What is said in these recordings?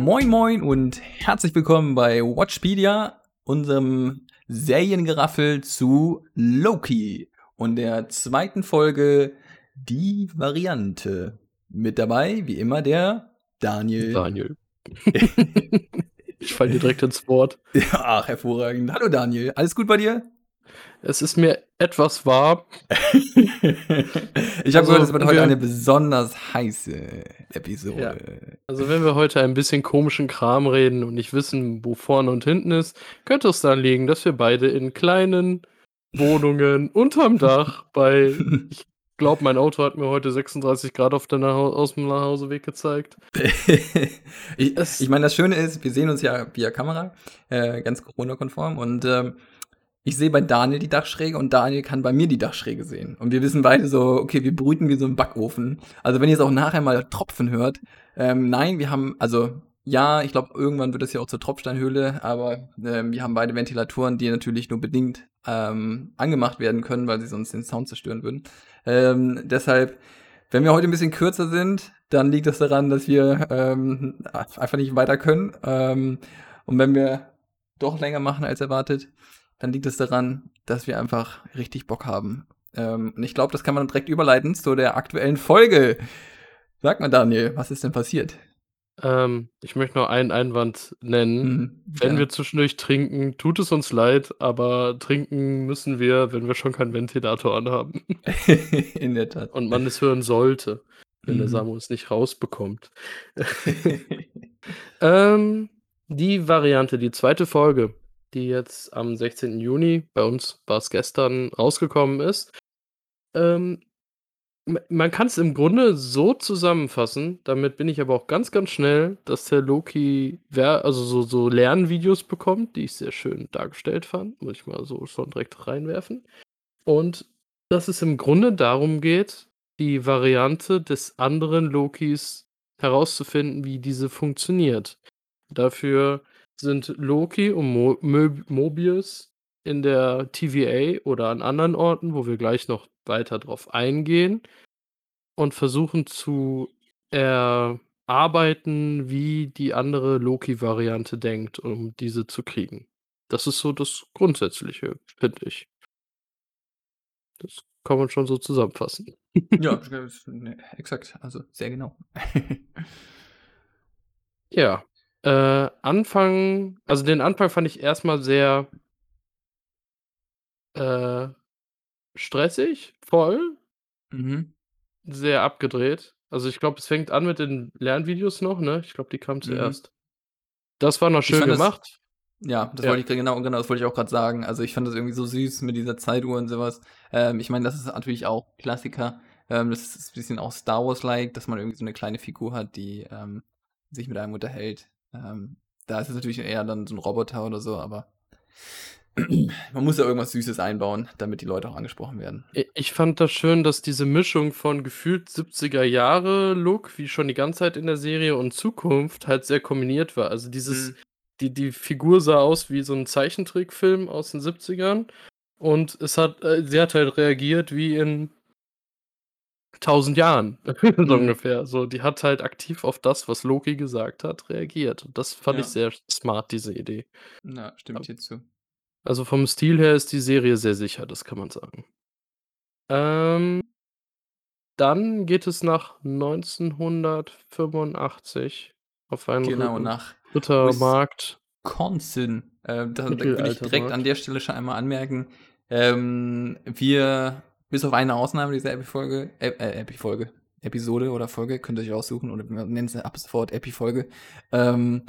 Moin Moin und herzlich willkommen bei Watchpedia, unserem Seriengeraffel zu Loki und der zweiten Folge Die Variante. Mit dabei, wie immer, der Daniel. Daniel. ich falle dir direkt ins Wort. Ach, hervorragend. Hallo Daniel, alles gut bei dir? Es ist mir etwas warm. ich habe also, gehört, es wird heute eine besonders heiße Episode. Ja. Also wenn wir heute ein bisschen komischen Kram reden und nicht wissen, wo vorne und hinten ist, könnte es daran liegen, dass wir beide in kleinen Wohnungen unterm Dach bei, ich glaube, mein Auto hat mir heute 36 Grad auf der aus dem Nachhauseweg gezeigt. ich, ich meine, das Schöne ist, wir sehen uns ja via Kamera, äh, ganz Corona-konform und ähm, ich sehe bei Daniel die Dachschräge und Daniel kann bei mir die Dachschräge sehen. Und wir wissen beide so, okay, wir brüten wie so ein Backofen. Also wenn ihr es auch nachher mal Tropfen hört, ähm, nein, wir haben, also ja, ich glaube, irgendwann wird es ja auch zur Tropfsteinhöhle, aber ähm, wir haben beide Ventilatoren, die natürlich nur bedingt ähm, angemacht werden können, weil sie sonst den Sound zerstören würden. Ähm, deshalb, wenn wir heute ein bisschen kürzer sind, dann liegt das daran, dass wir ähm, einfach nicht weiter können. Ähm, und wenn wir doch länger machen als erwartet, dann liegt es daran, dass wir einfach richtig Bock haben. Ähm, und ich glaube, das kann man direkt überleiten zu der aktuellen Folge. Sag mal, Daniel, was ist denn passiert? Ähm, ich möchte noch einen Einwand nennen. Mhm, wenn ja. wir zwischendurch trinken, tut es uns leid, aber trinken müssen wir, wenn wir schon keinen Ventilator anhaben. In der Tat. Und man es hören sollte, wenn mhm. der Samu es nicht rausbekommt. ähm, die Variante, die zweite Folge, die jetzt am 16. Juni, bei uns war es gestern, rausgekommen ist. Ähm, man kann es im Grunde so zusammenfassen, damit bin ich aber auch ganz, ganz schnell, dass der Loki also so, so Lernvideos bekommt, die ich sehr schön dargestellt fand, muss ich mal so schon direkt reinwerfen. Und dass es im Grunde darum geht, die Variante des anderen Lokis herauszufinden, wie diese funktioniert. Dafür sind Loki und Mo Mobius in der TVA oder an anderen Orten, wo wir gleich noch weiter drauf eingehen und versuchen zu erarbeiten, wie die andere Loki-Variante denkt, um diese zu kriegen. Das ist so das Grundsätzliche, finde ich. Das kann man schon so zusammenfassen. Ja, exakt. Also sehr genau. ja. Äh, Anfang also den Anfang fand ich erstmal sehr äh, stressig, voll. Mhm. Sehr abgedreht. Also, ich glaube, es fängt an mit den Lernvideos noch, ne? Ich glaube, die kamen Mhm. zuerst. Das war noch schön das gemacht. ja, das Ja. wollte ich genau genau, das wollte ich auch gerade sagen. Also, ich fand das irgendwie so süß mit dieser Zeituhr und sowas. Ähm, ich meine, das ist natürlich auch Klassiker. Ähm, das ist ein bisschen auch Star Wars-like, dass man irgendwie so eine kleine Figur hat, die, ähm, sich mit einem unterhält. Ähm, da ist es natürlich eher dann so ein Roboter oder so, aber man muss ja irgendwas Süßes einbauen, damit die Leute auch angesprochen werden. Ich fand das schön, dass diese Mischung von gefühlt 70er Jahre Look, wie schon die ganze Zeit in der Serie, und Zukunft halt sehr kombiniert war. Also dieses, mhm. die, die Figur sah aus wie so ein Zeichentrickfilm aus den 70ern. Und es hat, äh, sie hat halt reagiert wie in tausend Jahren, so mhm. ungefähr. So, die hat halt aktiv auf das, was Loki gesagt hat, reagiert. Und das fand ja. ich sehr smart, diese Idee. Na, stimmt dir zu. Also vom Stil her ist die Serie sehr sicher, das kann man sagen. Ähm, dann geht es nach 1985 auf einen genau, nach Rittermarkt. Wisconsin. Äh, da, da will ich direkt an der Stelle schon einmal anmerken. Ähm, wir bis auf eine Ausnahme dieser Epi-Folge, äh, Epi-Folge, Episode oder Folge, könnt ihr euch aussuchen oder nennen es ab sofort Epi-Folge. Ähm,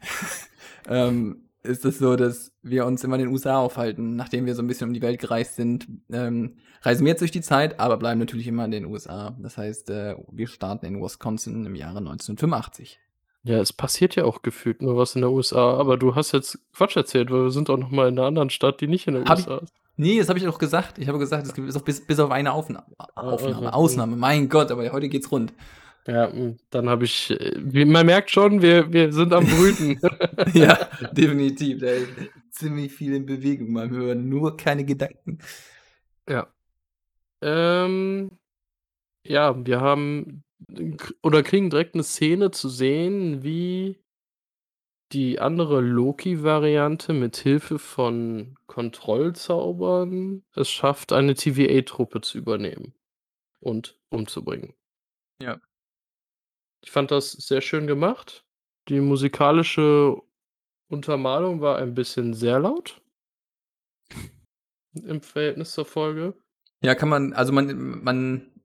ähm, ist es so, dass wir uns immer in den USA aufhalten. Nachdem wir so ein bisschen um die Welt gereist sind, ähm, reisen wir jetzt durch die Zeit, aber bleiben natürlich immer in den USA. Das heißt, äh, wir starten in Wisconsin im Jahre 1985. Ja, es passiert ja auch gefühlt nur was in der USA, aber du hast jetzt Quatsch erzählt, weil wir sind auch noch mal in einer anderen Stadt, die nicht in der Hab USA ist. Nee, das habe ich auch gesagt. Ich habe gesagt, es gibt bis, bis, auf eine Aufnahme. Aufnahme, Ausnahme. Mein Gott, aber heute geht's rund. Ja, dann habe ich, äh, man merkt schon, wir, wir sind am Brüten. ja, definitiv. Da ist ziemlich viel in Bewegung beim Hören, nur keine Gedanken. Ja. Ähm, ja, wir haben oder kriegen direkt eine Szene zu sehen, wie die andere Loki-Variante mit Hilfe von Kontrollzaubern es schafft, eine TVA-Truppe zu übernehmen und umzubringen. Ja. Ich fand das sehr schön gemacht. Die musikalische Untermalung war ein bisschen sehr laut. Im Verhältnis zur Folge. Ja, kann man, also man, man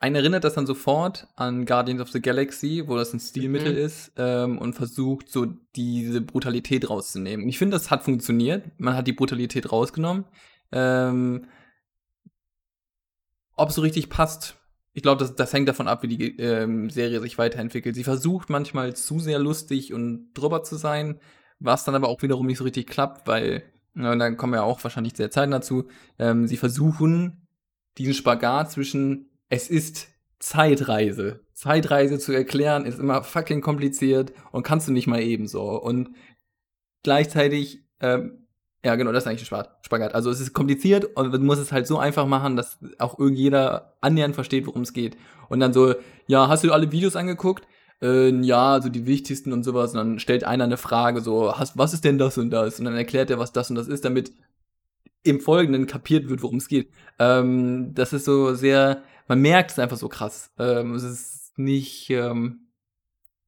einen erinnert das dann sofort an Guardians of the Galaxy, wo das ein Stilmittel Mhm. ist ähm, und versucht, so diese Brutalität rauszunehmen. Und ich finde, das hat funktioniert. Man hat die Brutalität rausgenommen. Ähm, ob es so richtig passt, ich glaube, das, das hängt davon ab, wie die ähm, Serie sich weiterentwickelt. Sie versucht manchmal zu sehr lustig und drüber zu sein, was dann aber auch wiederum nicht so richtig klappt, weil, na, und dann kommen wir auch wahrscheinlich sehr Zeit dazu, ähm, sie versuchen diesen Spagat zwischen es ist Zeitreise. Zeitreise zu erklären ist immer fucking kompliziert und kannst du nicht mal ebenso. Und gleichzeitig, ähm, ja, genau, das ist eigentlich ein Spagat. Also es ist kompliziert und man muss es halt so einfach machen, dass auch irgendjeder annähernd versteht, worum es geht. Und dann so, ja, hast du alle Videos angeguckt? Äh, ja, also die wichtigsten und sowas. Und dann stellt einer eine Frage, so, hast, was ist denn das und das? Und dann erklärt er, was das und das ist, damit im Folgenden kapiert wird, worum es geht. Ähm, das ist so sehr, man merkt es einfach so krass. Ähm, es ist nicht ähm,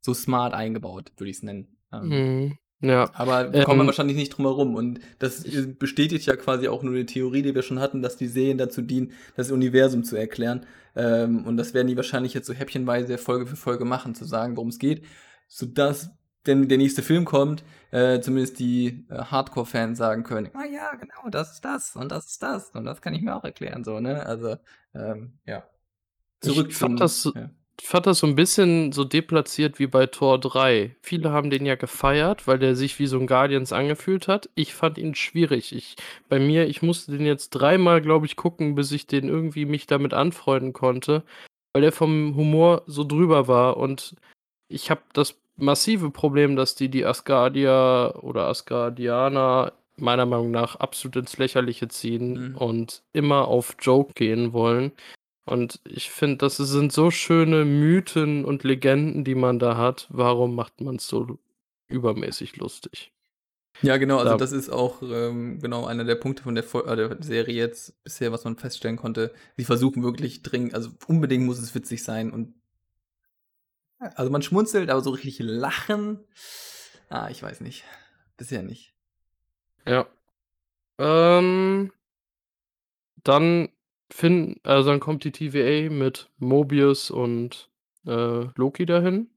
so smart eingebaut, würde ich es nennen. Ähm, Mhm. Ja. aber kommen wir Ähm, wahrscheinlich nicht drum herum. Und das ich- bestätigt ja quasi auch nur eine Theorie, die wir schon hatten, dass die Serien dazu dienen, das Universum zu erklären. Ähm, und das werden die wahrscheinlich jetzt so häppchenweise Folge für Folge machen, zu sagen, worum es geht, sodass, wenn der nächste Film kommt, äh, zumindest die äh, Hardcore-Fans sagen können, ah ja, genau, das ist das und das ist das und das kann ich mir auch erklären, so, ne? Also, ähm, ja. Zurück ich fand zum, das so, ja. ich fand das so ein bisschen so deplatziert wie bei Tor 3. Viele haben den ja gefeiert, weil der sich wie so ein Guardians angefühlt hat. Ich fand ihn schwierig. Ich, bei mir, ich musste den jetzt dreimal, glaube ich, gucken, bis ich den irgendwie mich damit anfreunden konnte, weil der vom Humor so drüber war. Und ich habe das massive Problem, dass die die Asgardier oder Asgardianer meiner Meinung nach absolut ins Lächerliche ziehen Mhm. und immer auf Joke gehen wollen. Und ich finde, das sind so schöne Mythen und Legenden, die man da hat. Warum macht man es so übermäßig lustig? Ja, genau, also Da- das ist auch ähm, genau einer der Punkte von der, äh, der Serie jetzt bisher, was man feststellen konnte. Sie versuchen wirklich dringend, also unbedingt muss es witzig sein und also man schmunzelt, aber so richtig lachen, ah, ich weiß nicht. Bisher nicht. Ja. Ähm, dann finden, also dann kommt die TVA mit Mobius und äh, Loki dahin.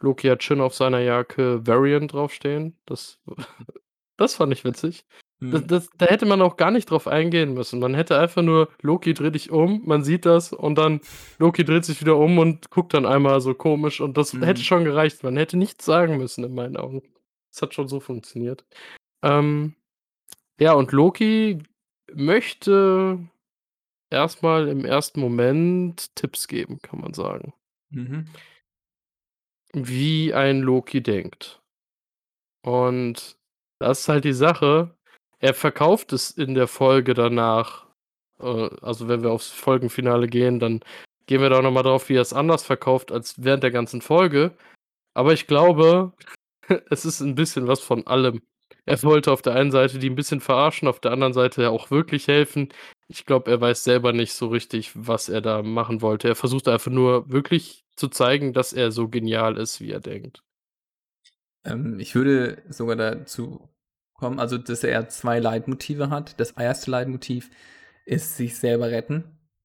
Loki hat schön auf seiner Jacke Variant draufstehen. Das, das fand ich witzig. Das, Hm. das, da hätte man auch gar nicht drauf eingehen müssen. Man hätte einfach nur Loki dreht dich um, man sieht das und dann Loki dreht sich wieder um und guckt dann einmal so komisch und das Mhm. hätte schon gereicht. Man hätte nichts sagen müssen in meinen Augen. Das hat schon so funktioniert. Ähm, ja, und Loki möchte erstmal im ersten Moment Tipps geben, kann man sagen. Mhm. Wie ein Loki denkt. Und das ist halt die Sache. Er verkauft es in der Folge danach. Äh, also, wenn wir aufs Folgenfinale gehen, dann gehen wir da auch noch mal drauf, wie er es anders verkauft als während der ganzen Folge. Aber ich glaube, es ist ein bisschen was von allem. Er wollte auf der einen Seite die ein bisschen verarschen, auf der anderen Seite auch wirklich helfen. Ich glaube, er weiß selber nicht so richtig, was er da machen wollte. Er versucht einfach nur wirklich zu zeigen, dass er so genial ist, wie er denkt. Ähm, ich würde sogar dazu kommen, also dass er zwei Leitmotive hat. Das erste Leitmotiv ist sich selber retten.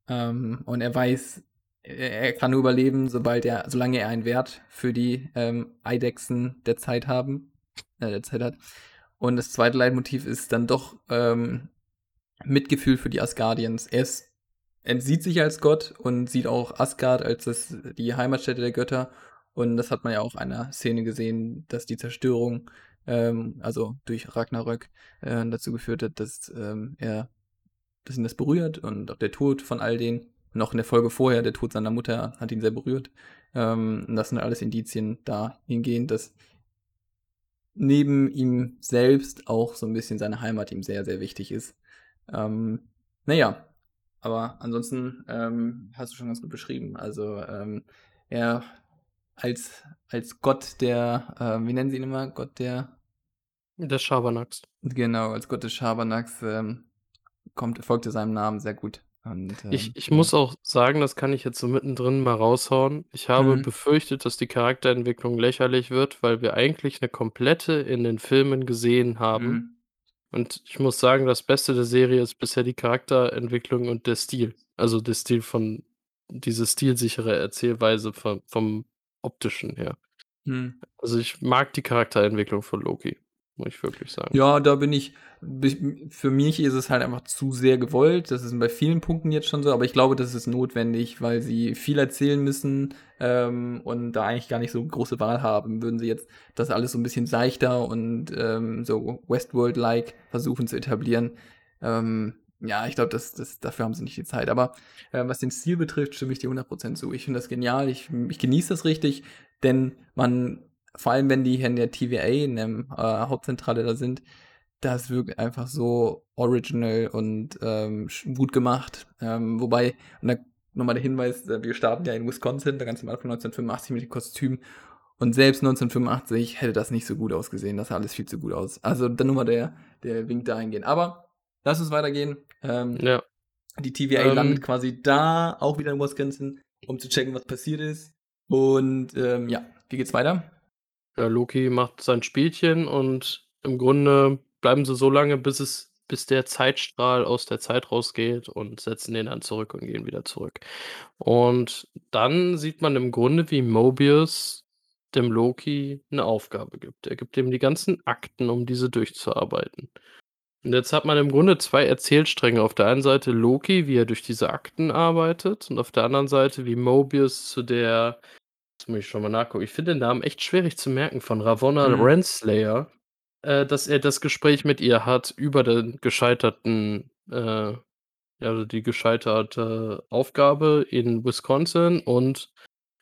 Ähm, und er weiß, er, kann nur überleben, sobald er, solange er einen Wert für die ähm, Eidechsen der Zeit haben, äh, der Zeit hat. Und das zweite Leitmotiv ist dann doch ähm, Mitgefühl für die Asgardians. Er ist, er sieht sich als Gott und sieht auch Asgard als das, die Heimatstätte der Götter. Und das hat man ja auch in einer Szene gesehen, dass die Zerstörung, ähm, also durch Ragnarök, äh, dazu geführt hat, dass ähm, er, dass ihn das berührt und auch der Tod von all denen. Und auch in der Folge vorher, der Tod seiner Mutter hat ihn sehr berührt. Ähm, das sind alles Indizien dahingehend, dass neben ihm selbst auch so ein bisschen seine Heimat ihm sehr, sehr wichtig ist. Ähm, naja, aber ansonsten ähm, hast du schon ganz gut beschrieben. Also ähm, er als als Gott der, äh wie nennen sie ihn immer? Gott der Des Schabernacks. Genau, als Gott des Schabernacks, ähm, kommt folgt er seinem Namen sehr gut und, Ich ähm, ich ja. muss auch sagen, das kann ich jetzt so mittendrin mal raushauen. Ich habe Mhm. befürchtet, dass die Charakterentwicklung lächerlich wird, weil wir eigentlich 'ne komplette in den Filmen gesehen haben. Mhm. Und ich muss sagen, das Beste der Serie ist bisher die Charakterentwicklung und der Stil. Also, der Stil von diese stilsichere Erzählweise vom vom Optischen her. Mhm. Also, ich mag die Charakterentwicklung von Loki, muss ich wirklich sagen. Ja, da bin ich für mich ist es halt einfach zu sehr gewollt. Das ist bei vielen Punkten jetzt schon so, aber ich glaube, das ist notwendig, weil sie viel erzählen müssen, ähm, und da eigentlich gar nicht so große Wahl haben. Würden sie jetzt das alles so 'n bisschen seichter und, ähm, so Westworld-like versuchen zu etablieren, ähm, ja, ich glaube, das das dafür haben sie nicht die Zeit. Aber, äh, was den Stil betrifft, stimme ich dir 100 % zu. Ich finde das genial. Ich ich genieße das richtig, denn man vor allem, wenn die hier in der TVA in dem, äh, Hauptzentrale da sind, das wirkt einfach so original und, ähm, gut gemacht. Ähm, wobei und da noch mal der Hinweis, äh, wir starten ja in Wisconsin, da ganz am Anfang 1985 mit den Kostümen. Und selbst 1985 hätte das nicht so gut ausgesehen. Das sah alles viel zu gut aus. Also, dann nur mal der der Wink dahingehend. Aber lass uns weitergehen. Ähm, Ja. die TVA landet Ähm quasi da, auch wieder in Wisconsin, um zu checken, was passiert ist. Und, ähm, ja, wie geht's weiter? Ja, Loki macht sein Spielchen und im Grunde bleiben sie so lange, bis es bis der Zeitstrahl aus der Zeit rausgeht und setzen den dann zurück und gehen wieder zurück. Und dann sieht man im Grunde, wie Mobius dem Loki 'ne Aufgabe gibt. Er gibt ihm die ganzen Akten, um diese durchzuarbeiten. Und jetzt hat man im Grunde 2 Erzählstränge. Auf der einen Seite Loki, wie er durch diese Akten arbeitet und auf der anderen Seite, wie Mobius zu der muss ich schon mal nachgucken. Ich finde den Namen echt schwierig zu merken von Ravonna Mhm. Renslayer, äh, dass er das Gespräch mit ihr hat über den gescheiterten, äh ja, also die gescheiterte Aufgabe in Wisconsin und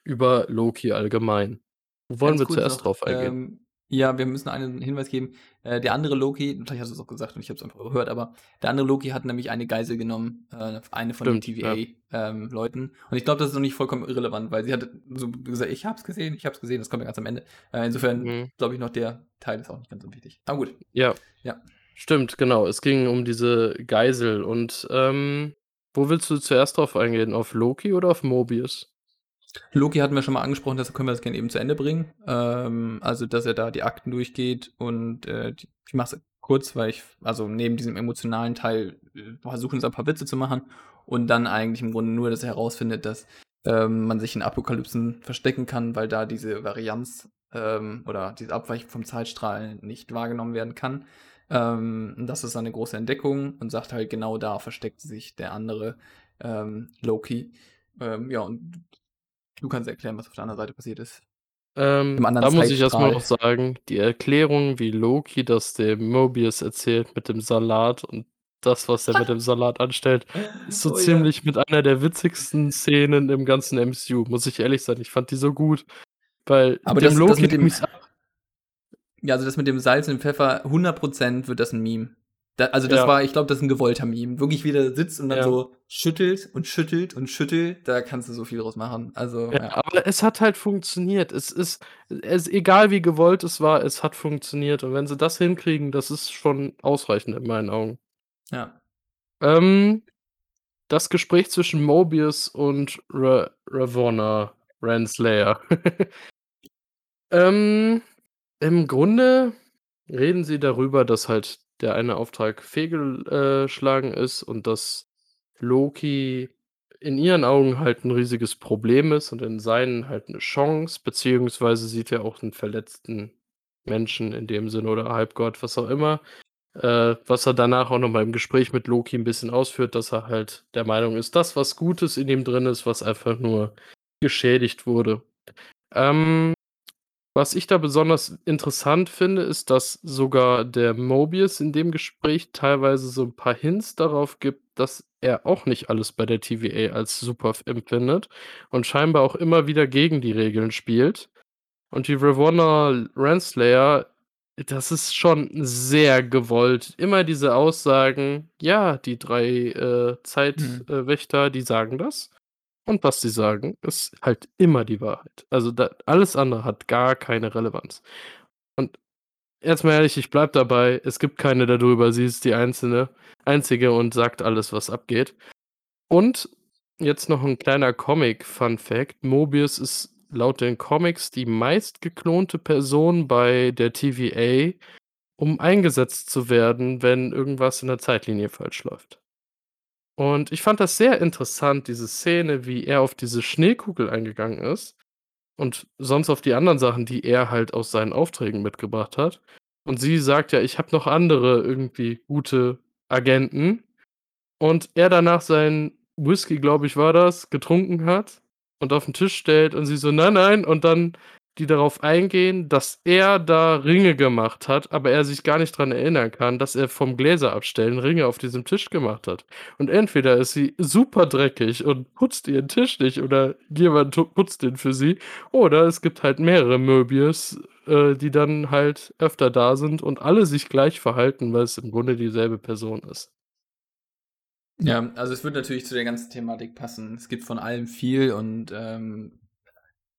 über Loki allgemein. Wo wollen Ganz wir kurz zuerst noch, drauf eingehen? ähm, ja, wir müssen einen Hinweis geben. Äh, der andere Loki vielleicht hast du's auch gesagt und ich habe es einfach überhört, aber der andere Loki hat nämlich eine Geisel genommen, äh, eine von den Stimmt, ja. Ähm, Leuten. Und ich glaube, das ist noch nicht vollkommen irrelevant, weil sie hat so gesagt: „Ich habe es gesehen, ich habe es gesehen.“ Das kommt ja ganz am Ende. Äh, insofern Mhm. glaube ich noch, der Teil ist auch nicht ganz unwichtig. Aber gut. Ja. Ja. Stimmt, genau. Es ging um diese Geisel und, ähm, wo willst du zuerst drauf eingehen? Auf Loki oder auf Mobius? Loki hatten wir schon mal angesprochen, deshalb können wir das gerne eben zu Ende bringen. Ähm, also, dass er da die Akten durchgeht und, äh, d ich mache es kurz, weil ich also, neben diesem emotionalen Teil, äh, versuchen sie ein paar Witze zu machen und dann eigentlich im Grunde nur, dass er herausfindet, dass, ähm, man sich in Apokalypsen verstecken kann, weil da diese Varianz, ähm, oder diese Abweichung vom Zeitstrahl nicht wahrgenommen werden kann. Ähm, das ist seine große Entdeckung und sagt halt, genau da versteckt sich der andere, ähm, Loki. Ähm, ja, und du kannst erklären, was auf der anderen Seite passiert ist. Ähm, da muss ich erst mal Zeitstrahl. noch sagen, die Erklärung, wie Loki das dem Mobius erzählt mit dem Salat und das, was er mit dem Salat anstellt, ist so Oh ja. ziemlich mit einer der witzigsten Szenen im ganzen MCU, muss ich ehrlich sein. Ich fand die so gut, weil Aber dem das das Loki mit nehme dem. Ja, also, das mit dem Salz und Pfeffer, 100 % wird das 'n Meme. Da also, das Ja. war ich glaube, das ist 'n gewollter Meme. Wirklich, wie der sitzt und dann Ja. so schüttelt und schüttelt und schüttelt, da kannst du so viel draus machen. Also, Ja, ja. aber es hat halt funktioniert. Es ist es egal wie gewollt es war, es hat funktioniert. Und wenn sie das hinkriegen, das ist schon ausreichend in meinen Augen. Ja. Ähm, das Gespräch zwischen Mobius und Ra Ravonna Renslayer. Ähm, im Grunde reden sie darüber, dass halt der eine Auftrag fehlgel äh, ist und dass Loki in ihren Augen halt 'n riesiges Problem ist und in seinen halt 'ne Chance, beziehungsweise sieht er auch 'n verletzten Menschen in dem Sinne oder Halbgott, was auch immer. Äh, was er danach auch noch mal im Gespräch mit Loki 'n bisschen ausführt, dass er halt der Meinung ist, dass was Gutes in ihm drin ist, was einfach nur geschädigt wurde. Ähm, was ich da besonders interessant finde, ist, dass sogar der Mobius in dem Gespräch teilweise so 'n paar Hints darauf gibt, dass er auch nicht alles bei der TVA als super empfindet und scheinbar auch immer wieder gegen die Regeln spielt. Und die Ravonna Renslayer, das ist schon sehr gewollt. Immer diese Aussagen: „Ja, die 3, äh, Zeit Mhm. äh, die sagen das. Und was sie sagen, ist halt immer die Wahrheit. Also, da alles andere hat gar keine Relevanz. Und jetzt mal ehrlich, ich bleibe dabei, es gibt keine darüber, sie ist die einzelne einzige und sagt alles, was abgeht. Und jetzt noch ein kleiner Comic-Fun-Fact: Mobius ist laut den Comics die meistgeklonte Person bei der TVA, um eingesetzt zu werden, wenn irgendwas in der Zeitlinie falsch läuft. Und ich fand das sehr interessant, diese Szene, wie er auf diese Schneekugel eingegangen ist und sonst auf die anderen Sachen, die er halt aus seinen Aufträgen mitgebracht hat. Und sie sagt ja: „Ich habe noch andere irgendwie gute Agenten.“ Und er danach seinen Whisky, glaube ich, war das, getrunken hat und auf 'n Tisch stellt und sie so: „Nein, nein.“ Und dann die darauf eingehen, dass er da Ringe gemacht hat, aber er sich gar nicht dran erinnern kann, dass er vom Gläserabstellen Ringe auf diesem Tisch gemacht hat. Und entweder ist sie super dreckig und putzt ihren Tisch nicht oder jemand putzt den für sie, oder es gibt halt mehrere Mobius, äh, die dann halt öfter da sind und alle sich gleich verhalten, weil es im Grunde dieselbe Person ist. Ja, also es wird natürlich zu der ganzen Thematik passen. Es gibt von allem viel und ähm,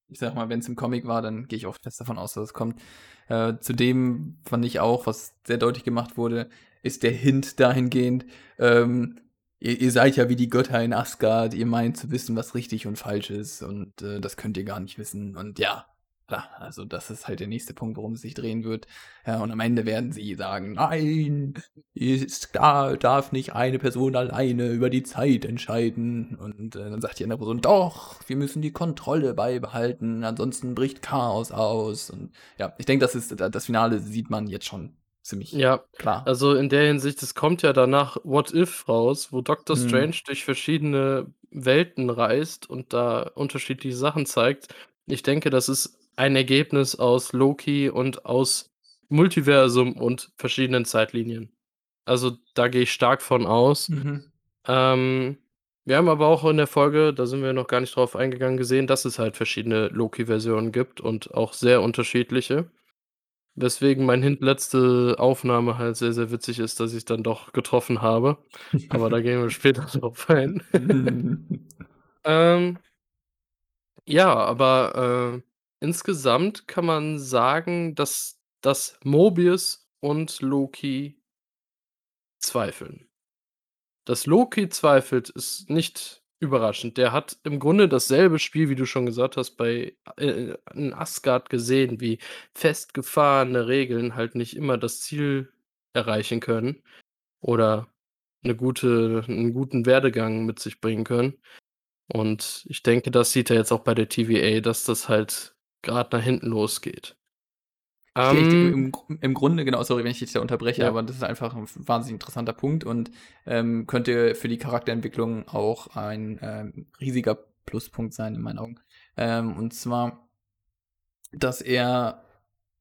ich sag mal, wenn es im Comic war, dann gehe ich auch fest davon aus, dass es kommt. Äh, zudem fand ich auch, was sehr deutlich gemacht wurde, ist der Hint dahingehend, ähm, ihr, ihr seid ja wie die Götter in Asgard, ihr meint zu wissen, was richtig und falsch ist und äh, das könnt ihr gar nicht wissen. Und ja, Klar, also das ist halt der nächste Punkt, worum es sich drehen wird. Ja, und am Ende werden sie sagen, nein, ist, da darf nicht eine Person alleine über die Zeit entscheiden. Und äh, dann sagt die andere Person, doch, wir müssen die Kontrolle beibehalten, ansonsten bricht Chaos aus. Und ja, ich denke, das ist das Finale sieht man jetzt schon ziemlich Ja, klar. also in der Hinsicht, es kommt ja danach What If raus, wo Doctor Mhm. Strange durch verschiedene Welten reist und da unterschiedliche Sachen zeigt. Ich denke, das ist ein Ergebnis aus Loki und aus Multiversum und verschiedenen Zeitlinien. Also, da gehe ich stark von aus. Mhm. Ähm, wir haben aber auch in der Folge, da sind wir noch gar nicht drauf eingegangen, gesehen, dass es halt verschiedene Loki-Versionen gibt und auch sehr unterschiedliche. Weswegen mein letzte Aufnahme halt sehr, sehr witzig ist, dass ich dann doch getroffen habe. Aber da gehen wir später drauf ein. Ähm ja, aber, äh, insgesamt kann man sagen, dass dass Mobius und Loki zweifeln. Dass Loki zweifelt, ist nicht überraschend. Der hat im Grunde dasselbe Spiel, wie du schon gesagt hast, bei äh, in Asgard gesehen, wie festgefahrene Regeln halt nicht immer das Ziel erreichen können oder 'ne gute 'n guten Werdegang mit sich bringen können. Und ich denke, das sieht er jetzt auch bei der TVA, dass das halt grad nach hinten losgeht. De Ähm im im Grunde genau, sorry, wenn ich dich da unterbreche, Ja. aber das ist einfach 'n wahnsinnig interessanter Punkt und, ähm, könnte für die Charakterentwicklung auch ein, ähm, riesiger Pluspunkt sein in meinen Augen. Ähm, und zwar dass er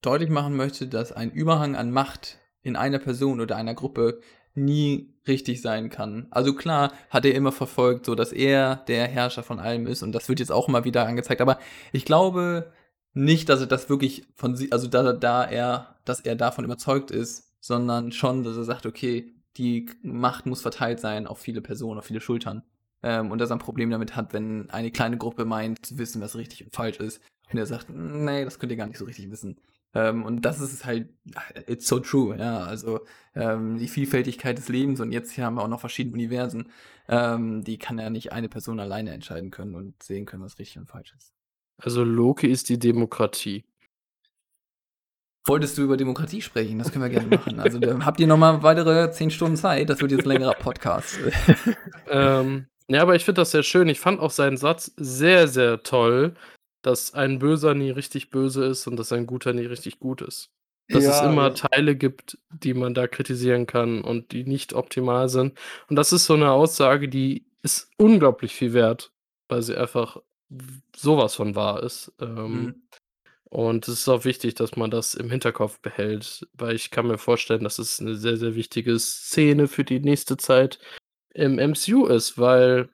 deutlich machen möchte, dass ein Überhang an Macht in einer Person oder einer Gruppe nie richtig sein kann. Also klar hat er immer verfolgt, so dass er der Herrscher von allem ist und das wird jetzt auch immer wieder angezeigt, aber ich glaube nicht, dass er das wirklich von si also da da er dass er davon überzeugt ist, sondern schon, dass er sagt: „Okay, die Macht muss verteilt sein auf viele Personen, auf viele Schultern.“ Ähm, und dass er 'n Problem damit hat, wenn eine kleine Gruppe meint zu wissen, was richtig und falsch ist. Und er sagt: „Ne, das könnt ihr gar nicht so richtig wissen.“ Ähm, und das ist halt it's so true, ja, also, ähm, die Vielfältigkeit des Lebens und jetzt hier haben wir auch noch verschiedene Universen, ähm, die kann ja nicht eine Person alleine entscheiden können und sehen können, was richtig und falsch ist. Also, Loki ist die Demokratie. Wolltest du über Demokratie sprechen? Das können wir gerne machen. Also, habt ihr noch mal weitere 10 Stunden Zeit. Das wird jetzt 'n längerer Podcast. Ähm, ja, aber ich finde das sehr schön. Ich fand auch seinen Satz sehr, sehr toll, dass ein Böser nie richtig böse ist und dass ein Guter nie richtig gut ist. Dass es Ja, immer ja. Teile gibt, die man da kritisieren kann und die nicht optimal sind. Und das ist so 'ne Aussage, die ist unglaublich viel wert, weil sie einfach w so was von wahr ist. Ähm, Mhm. und es ist auch wichtig, dass man das im Hinterkopf behält, weil ich kann mir vorstellen, dass es 'ne sehr, sehr wichtige Szene für die nächste Zeit im MCU ist, weil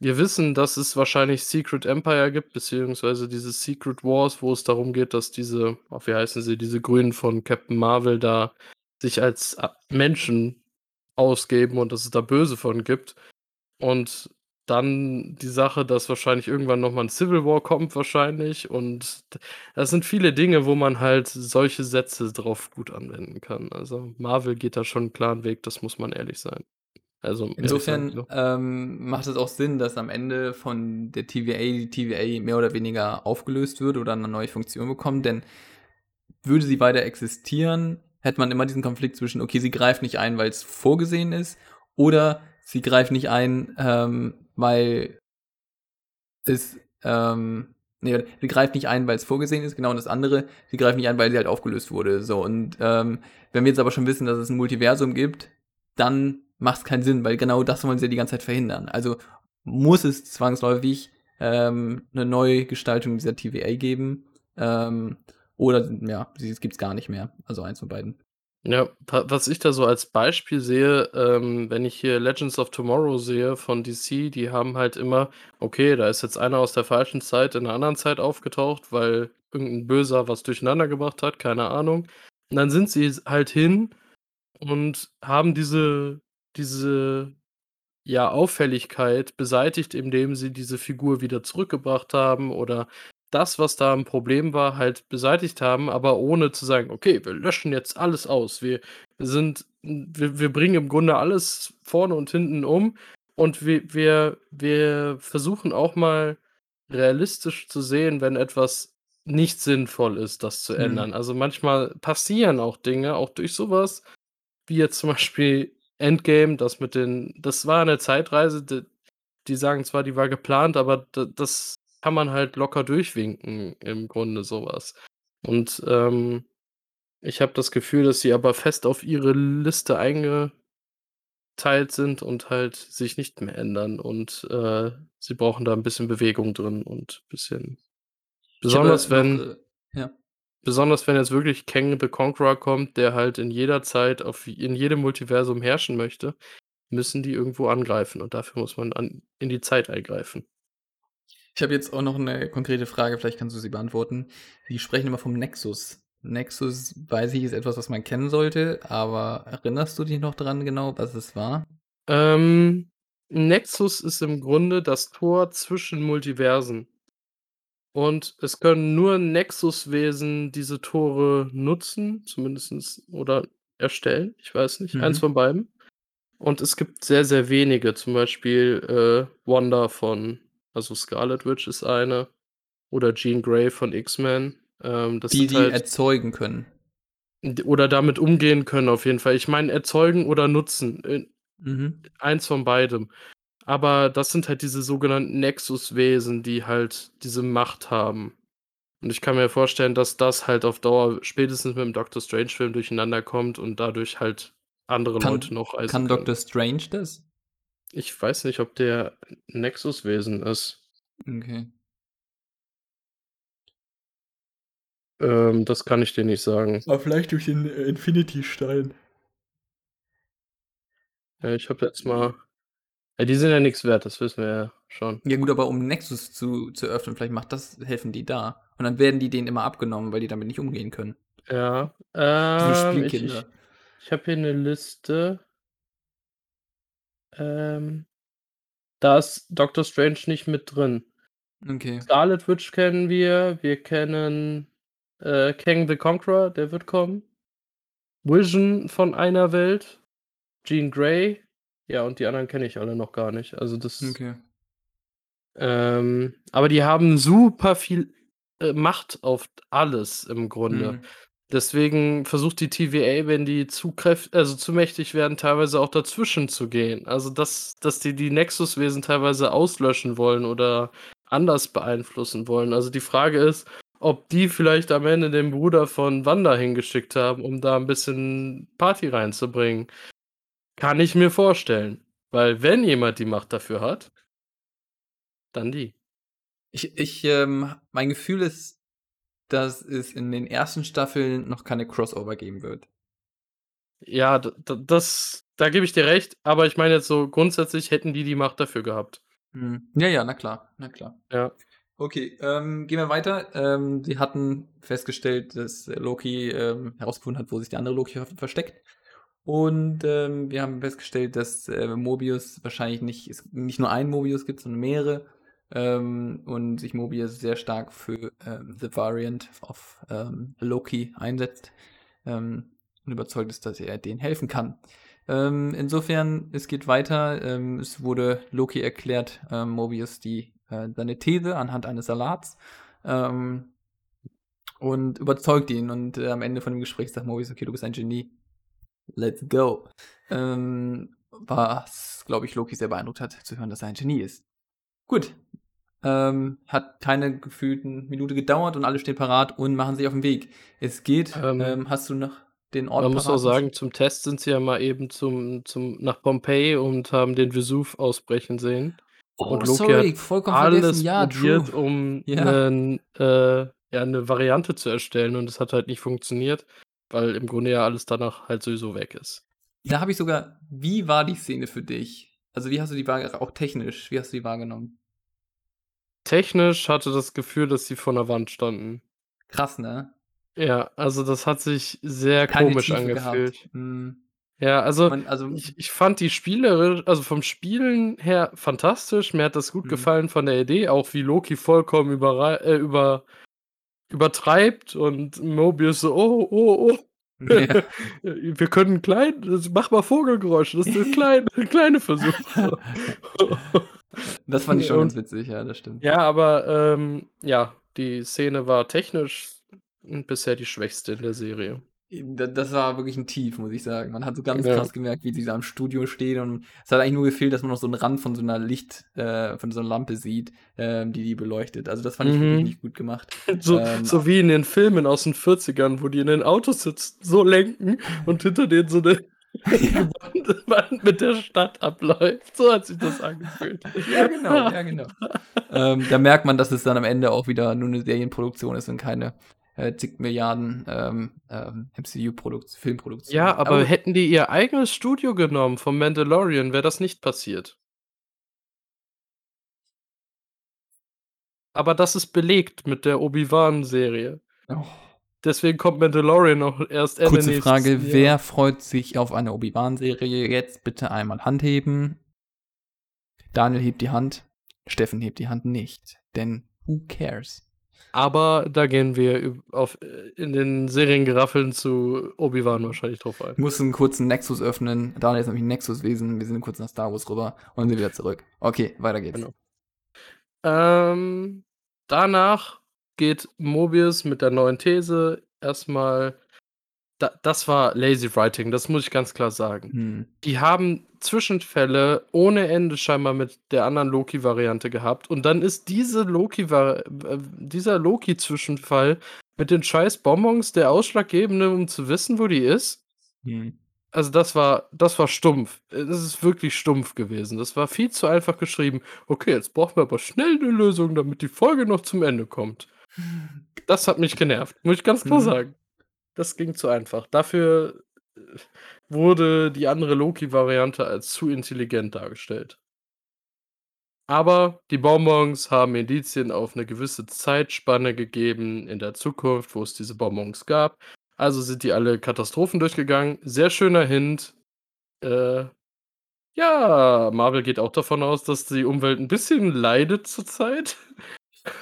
wir wissen, dass es wahrscheinlich Secret Empire gibt, beziehungsweise diese Secret Wars, wo es darum geht, dass diese wie heißen sie, diese Grünen von Captain Marvel da sich als a Menschen ausgeben und dass es da Böse von gibt. Und dann die Sache, dass wahrscheinlich irgendwann noch mal 'n Civil War kommt wahrscheinlich und das sind viele Dinge, wo man halt solche Sätze drauf gut anwenden kann. Also, Marvel geht da schon 'n klaren Weg, das muss man ehrlich sein. Also, ehrlich sein, Insofern, so. ähm, macht es auch Sinn, dass am Ende von der TVA die TVA mehr oder weniger aufgelöst wird oder 'ne neue Funktion bekommt, denn würde sie weiter existieren, hätte man immer diesen Konflikt zwischen: Okay, sie greift nicht ein, weil's vorgesehen ist, oder sie greift nicht ein, ähm, weil es, ähm ne, sie greift nicht ein, weil's vorgesehen ist, genau, und das andere, sie greift nicht ein, weil sie halt aufgelöst wurde, so. Und, ähm, wenn wir jetzt aber schon wissen, dass es 'n Multiversum gibt, dann macht's keinen Sinn, weil genau das wollen sie ja die ganze Zeit verhindern. Also, muss es zwangsläufig, ähm, 'ne Neugestaltung dieser TVA geben, ähm, oder ja, sie gibt's gar nicht mehr. Also, eins von beiden. Ja, wa was ich da so als Beispiel sehe, ähm, wenn ich hier Legends of Tomorrow sehe von DC, die haben halt immer okay, da ist jetzt einer aus der falschen Zeit in 'ner anderen Zeit aufgetaucht, weil irgend 'n Böser was durcheinander gebracht hat, keine Ahnung. Und dann sind sie halt hin und haben diese diese, ja, Auffälligkeit beseitigt, indem sie diese Figur wieder zurückgebracht haben oder das, was da 'n Problem war, halt beseitigt haben, aber ohne zu sagen: „Okay, wir löschen jetzt alles aus. Wir sind wir wir bringen im Grunde alles vorne und hinten um und wir wir wir versuchen auch mal realistisch zu sehen, wenn etwas nicht sinnvoll ist, das zu Mhm. ändern.“ Also, manchmal passieren auch Dinge, auch durch so was wie jetzt zum Beispiel Endgame, das mit den das war 'ne Zeitreise, d die sagen zwar, die war geplant, aber das kann man halt locker durchwinken im Grunde so was. Und, ähm, ich habe das Gefühl, dass sie aber fest auf ihre Liste eingeteilt sind und halt sich nicht mehr ändern und, äh, sie brauchen da 'n bisschen Bewegung drin und bisschen Ich habe besonders noch, wenn äh ja. besonders wenn jetzt wirklich Kang the Conqueror kommt, der halt in jeder Zeit auf in jedem Multiversum herrschen möchte, müssen die irgendwo angreifen und dafür muss man an in die Zeit eingreifen. Ich habe jetzt auch noch 'ne konkrete Frage, vielleicht kannst du sie beantworten. Sie sprechen immer vom Nexus. Nexus, weiß ich, ist etwas, was man kennen sollte, aber erinnerst du dich noch dran genau, was es war? Ähm, Nexus ist im Grunde das Tor zwischen Multiversen. Und es können nur Nexus-Wesen diese Tore nutzen, zumindestens oder erstellen, ich weiß nicht, eins Mhm. von beiden. Und es gibt sehr, sehr wenige, zum Beispiel, äh, Wanda von also, Scarlet Witch ist eine oder Jean Grey von X-Men. Ähm, Die die halt erzeugen können. oder damit umgehen können auf jeden Fall. Ich meine, erzeugen oder nutzen, äh, Mhm. eins von beidem. Aber das sind halt diese sogenannten Nexus-Wesen, die halt diese Macht haben. Und ich kann mir vorstellen, dass das halt auf Dauer spätestens mit'm Doctor-Strange-Film durcheinander kommt und dadurch halt andere Leute Kann noch reisen kann können. Doctor Strange das? Ich weiß nicht, ob der Nexus-Wesen ist. Okay. Ähm, das kann ich dir nicht sagen. Aber vielleicht durch den, äh, Infinity-Stein. Ja, ich habe jetzt mal ja, die sind ja nix wert, das wissen wir ja schon. Ja gut, aber um Nexus zu zu öffnen, vielleicht macht das helfen die da. Und dann werden die denen immer abgenommen, weil die damit nicht umgehen können. Ja, ähm, ich ich Spielkinder. ich habe hier 'ne Liste. Ähm, da ist Doctor Strange nicht mit drin. Okay. Scarlet Witch kennen wir, wir kennen, äh, Kang the Conqueror, der wird kommen. Vision von einer Welt, Jean Grey, ja, und die anderen kenne ich alle noch gar nicht. Also, das Okay. ähm, aber die haben super viel, äh, Macht auf alles im Grunde. Mhm. Deswegen versucht die TVA, wenn die zu kräf also, zu mächtig werden, teilweise auch dazwischen zu gehen. Also, dass dass die die Nexus-Wesen teilweise auslöschen wollen oder anders beeinflussen wollen. Also, die Frage ist, ob die vielleicht am Ende den Bruder von Wanda hingeschickt haben, um da 'n bisschen Party reinzubringen. Kann ich mir vorstellen, weil wenn jemand die Macht dafür hat dann die. Ich ich, ähm mein Gefühl ist, dass es in den ersten Staffeln noch keine Crossover geben wird. Ja, das da gebe ich dir recht, aber ich meine jetzt so grundsätzlich hätten die die Macht dafür gehabt. Mhm. Ja, ja, na klar, na klar. Ja. Okay, ähm, gehen wir weiter. Ähm, sie hatten festgestellt, dass Loki, ähm, herausgefunden hat, wo sich der andere Loki ver versteckt. Und ähm, wir haben festgestellt, dass äh, Mobius wahrscheinlich nicht, es nicht nur einen Mobius gibt, sondern mehrere. Ähm, und sich Mobius sehr stark für ähm, The Variant of ähm, Loki einsetzt. Ähm, und überzeugt ist, dass er denen helfen kann. Ähm, insofern, es geht weiter. Ähm, es wurde Loki erklärt, Mobius die, äh, seine These anhand eines Salats. Und überzeugt ihn. Und äh, am Ende von dem Gespräch sagt Mobius, okay, du bist ein Genie. Let's go. Was, glaube ich, Loki sehr beeindruckt hat, zu hören, dass er ein Genie ist. Gut. Ähm, hat keine gefühlten Minute gedauert und alle stehen parat und machen sich auf den Weg. Es geht. Ähm, Ähm, hast du noch den Ort Man muss auch sagen, zum Test sind sie ja mal eben zum, zum, nach Pompeji und haben den Vesuv ausbrechen sehen. Oh, und Loki sorry, hat vollkommen alles vergessen. Ja, probiert, true. um Ja. nen, äh, ja, eine Variante zu erstellen und es hat halt nicht funktioniert, weil im Grunde ja alles danach halt sowieso weg ist. Da habe ich sogar, wie war die Szene für dich? Also, wie hast du die wahrgenommen? Auch technisch, wie hast du die wahrgenommen? Technisch hatte das Gefühl, dass sie vor der Wand standen. Krass, ne? Ja, also das hat sich sehr Keine komisch Tiefe angefühlt. Mhm. Ja, also Man, also, ich, ich fand die spielerisch, also vom Spielen her fantastisch. Mir hat das gut Mhm. gefallen von der Idee, auch wie Loki vollkommen überrei- äh, über, übertreibt und Mobius so, oh, oh, oh. ja. Wir können klein, das- mach mal Vogelgeräusche, das ist ein klein, ein kleine Versuch. Das fand ich schon ganz witzig, ja, das stimmt. ja, aber ähm, ja, die Szene war technisch bisher die schwächste in der Serie. Da- Das war wirklich ein Tief, muss ich sagen. Man hat so ganz Ja. krass gemerkt, wie die da im Studio stehen und es hat eigentlich nur gefehlt, dass man noch so einen Rand von so einer Licht, äh, von so einer Lampe sieht, ähm, die die beleuchtet. Also das fand ich Mhm. wirklich nicht gut gemacht. So, Ähm, so wie in den Filmen aus den 40ern, wo die in den Autos sitzen, so lenken und hinter denen so eine Wand mit der Stadt abläuft. So hat sich das angefühlt. Ja, genau, ja, genau. ähm, da merkt man, dass es dann am Ende auch wieder nur eine Serienproduktion ist und keine äh, zig Milliarden ähm, ähm, MCU-Filmproduktion. Ja, aber hätten die ihr eigenes Studio genommen vom Mandalorian, wäre das nicht passiert. Aber das ist belegt mit der Obi-Wan-Serie. oh, Deswegen kommt Mandalorian auch erst Ende kurze Frage, Jahr. wer freut sich auf eine Obi-Wan-Serie? Jetzt bitte einmal Hand heben. Daniel hebt die Hand, Steffen hebt die Hand nicht, denn who cares? Aber da gehen wir auf, äh, in den Seriengeraffeln zu Obi-Wan wahrscheinlich drauf ein. Ich muss einen kurzen Nexus öffnen. Daniel ist nämlich ein Nexus-Wesen. Wir sind kurz nach Star Wars rüber und sind wieder zurück. Okay, weiter geht's. Genau. Ähm, danach geht Mobius mit der neuen These erstmal. Da, das war Lazy Writing, das muss ich ganz klar sagen. Hm. Die haben Zwischenfälle ohne Ende scheinbar mit der anderen Loki-Variante gehabt. Und dann ist diese Loki äh, dieser Loki-Zwischenfall mit den scheiß Bonbons der ausschlaggebende, um zu wissen, wo die ist. Hm. Also das war, das war stumpf. Das ist wirklich stumpf gewesen. Das war viel zu einfach geschrieben. Okay, jetzt brauchen wir aber schnell eine Lösung, damit die Folge noch zum Ende kommt. Das hat mich genervt, muss ich ganz klar Mhm. sagen. Das ging zu einfach. Dafür äh, wurde die andere Loki-Variante als zu intelligent dargestellt. Aber die Bonbons haben Indizien auf eine gewisse Zeitspanne gegeben in der Zukunft, wo es diese Bonbons gab. Also sind die alle Katastrophen durchgegangen. Sehr schöner Hint. Äh, ja, Marvel geht auch davon aus, dass die Umwelt ein bisschen leidet zurzeit.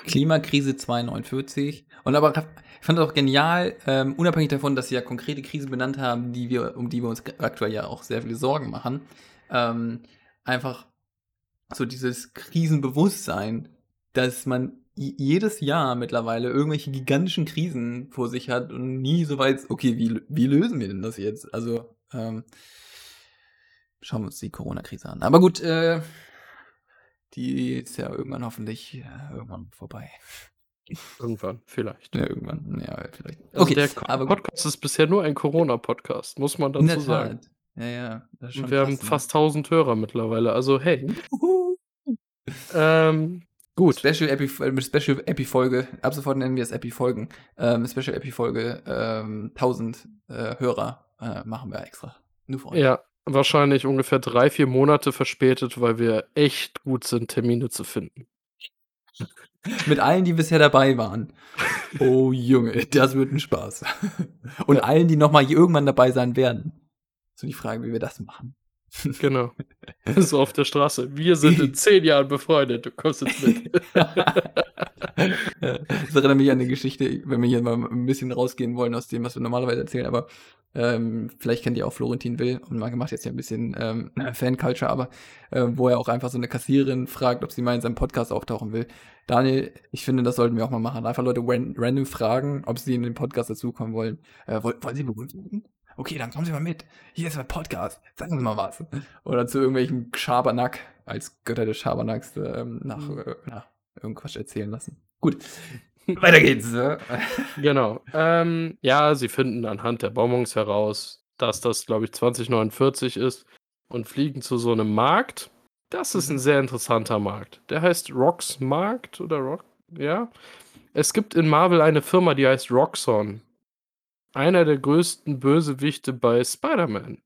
Klimakrise 249. Und aber ich fand es auch genial, ähm, unabhängig davon, dass sie ja konkrete Krisen benannt haben, die wir, um die wir uns aktuell ja auch sehr viele Sorgen machen, ähm, einfach so dieses Krisenbewusstsein, dass man jedes Jahr mittlerweile irgendwelche gigantischen Krisen vor sich hat und nie so weit, okay, wie, wie lösen wir denn das jetzt? Also, ähm, schauen wir uns die Corona-Krise an. Aber gut, äh, die ist ja irgendwann hoffentlich äh, irgendwann vorbei. Irgendwann, vielleicht. Ja, irgendwann. Ja, vielleicht. Also Okay, der aber. Podcast ist bisher nur ein Corona-Podcast, muss man dazu sagen. Tat. Ja, ja. Das wir haben krass, ne? fast 1000 Hörer mittlerweile. Also, hey. Ähm, gut. Special Epi äh, Special Epi Folge. Ab sofort nennen wir es Epi Folgen. Ähm, Special Epi Folge. Ähm, 1000 äh, Hörer äh, machen wir extra. Nur für euch. Ja, wahrscheinlich ungefähr drei, vier Monate verspätet, weil wir echt gut sind, Termine zu finden. Mit allen, die bisher dabei waren. Oh Junge, das wird ein Spaß. Und Ja. allen, die noch mal irgendwann dabei sein werden. So die Frage, wie wir das machen. Genau. So auf der Straße. Wir sind in zehn Jahren befreundet. Du kommst jetzt mit. das erinnert mich an eine Geschichte, wenn wir hier mal ein bisschen rausgehen wollen aus dem, was wir normalerweise erzählen, aber ähm, vielleicht kennt ihr auch Florentin Will und man macht jetzt ja ein bisschen ähm, Fan-Culture, aber äh, wo er auch einfach so eine Kassiererin fragt, ob sie mal in seinem Podcast auftauchen will. Daniel, ich finde, das sollten wir auch mal machen. Einfach Leute random fragen, ob sie in den Podcast dazukommen wollen. Äh, wollen, wollen sie berühmt werden? Okay, dann kommen Sie mal mit. Hier ist mein Podcast. Sagen Sie mal was. Oder zu irgendwelchen Schabernack als Götter des Schabernacks ähm, nach, mhm. äh, irgendwas erzählen lassen. Gut. Weiter geht's. genau. Ähm, ja, sie finden anhand der Bonbons heraus, dass das, glaube ich, 2049 ist und fliegen zu so einem Markt. Das ist ein mhm. sehr interessanter Markt. Der heißt Rocks Markt oder Rock, ja. Es gibt in Marvel eine Firma, die heißt Roxxon. Einer der größten Bösewichte bei Spider-Man.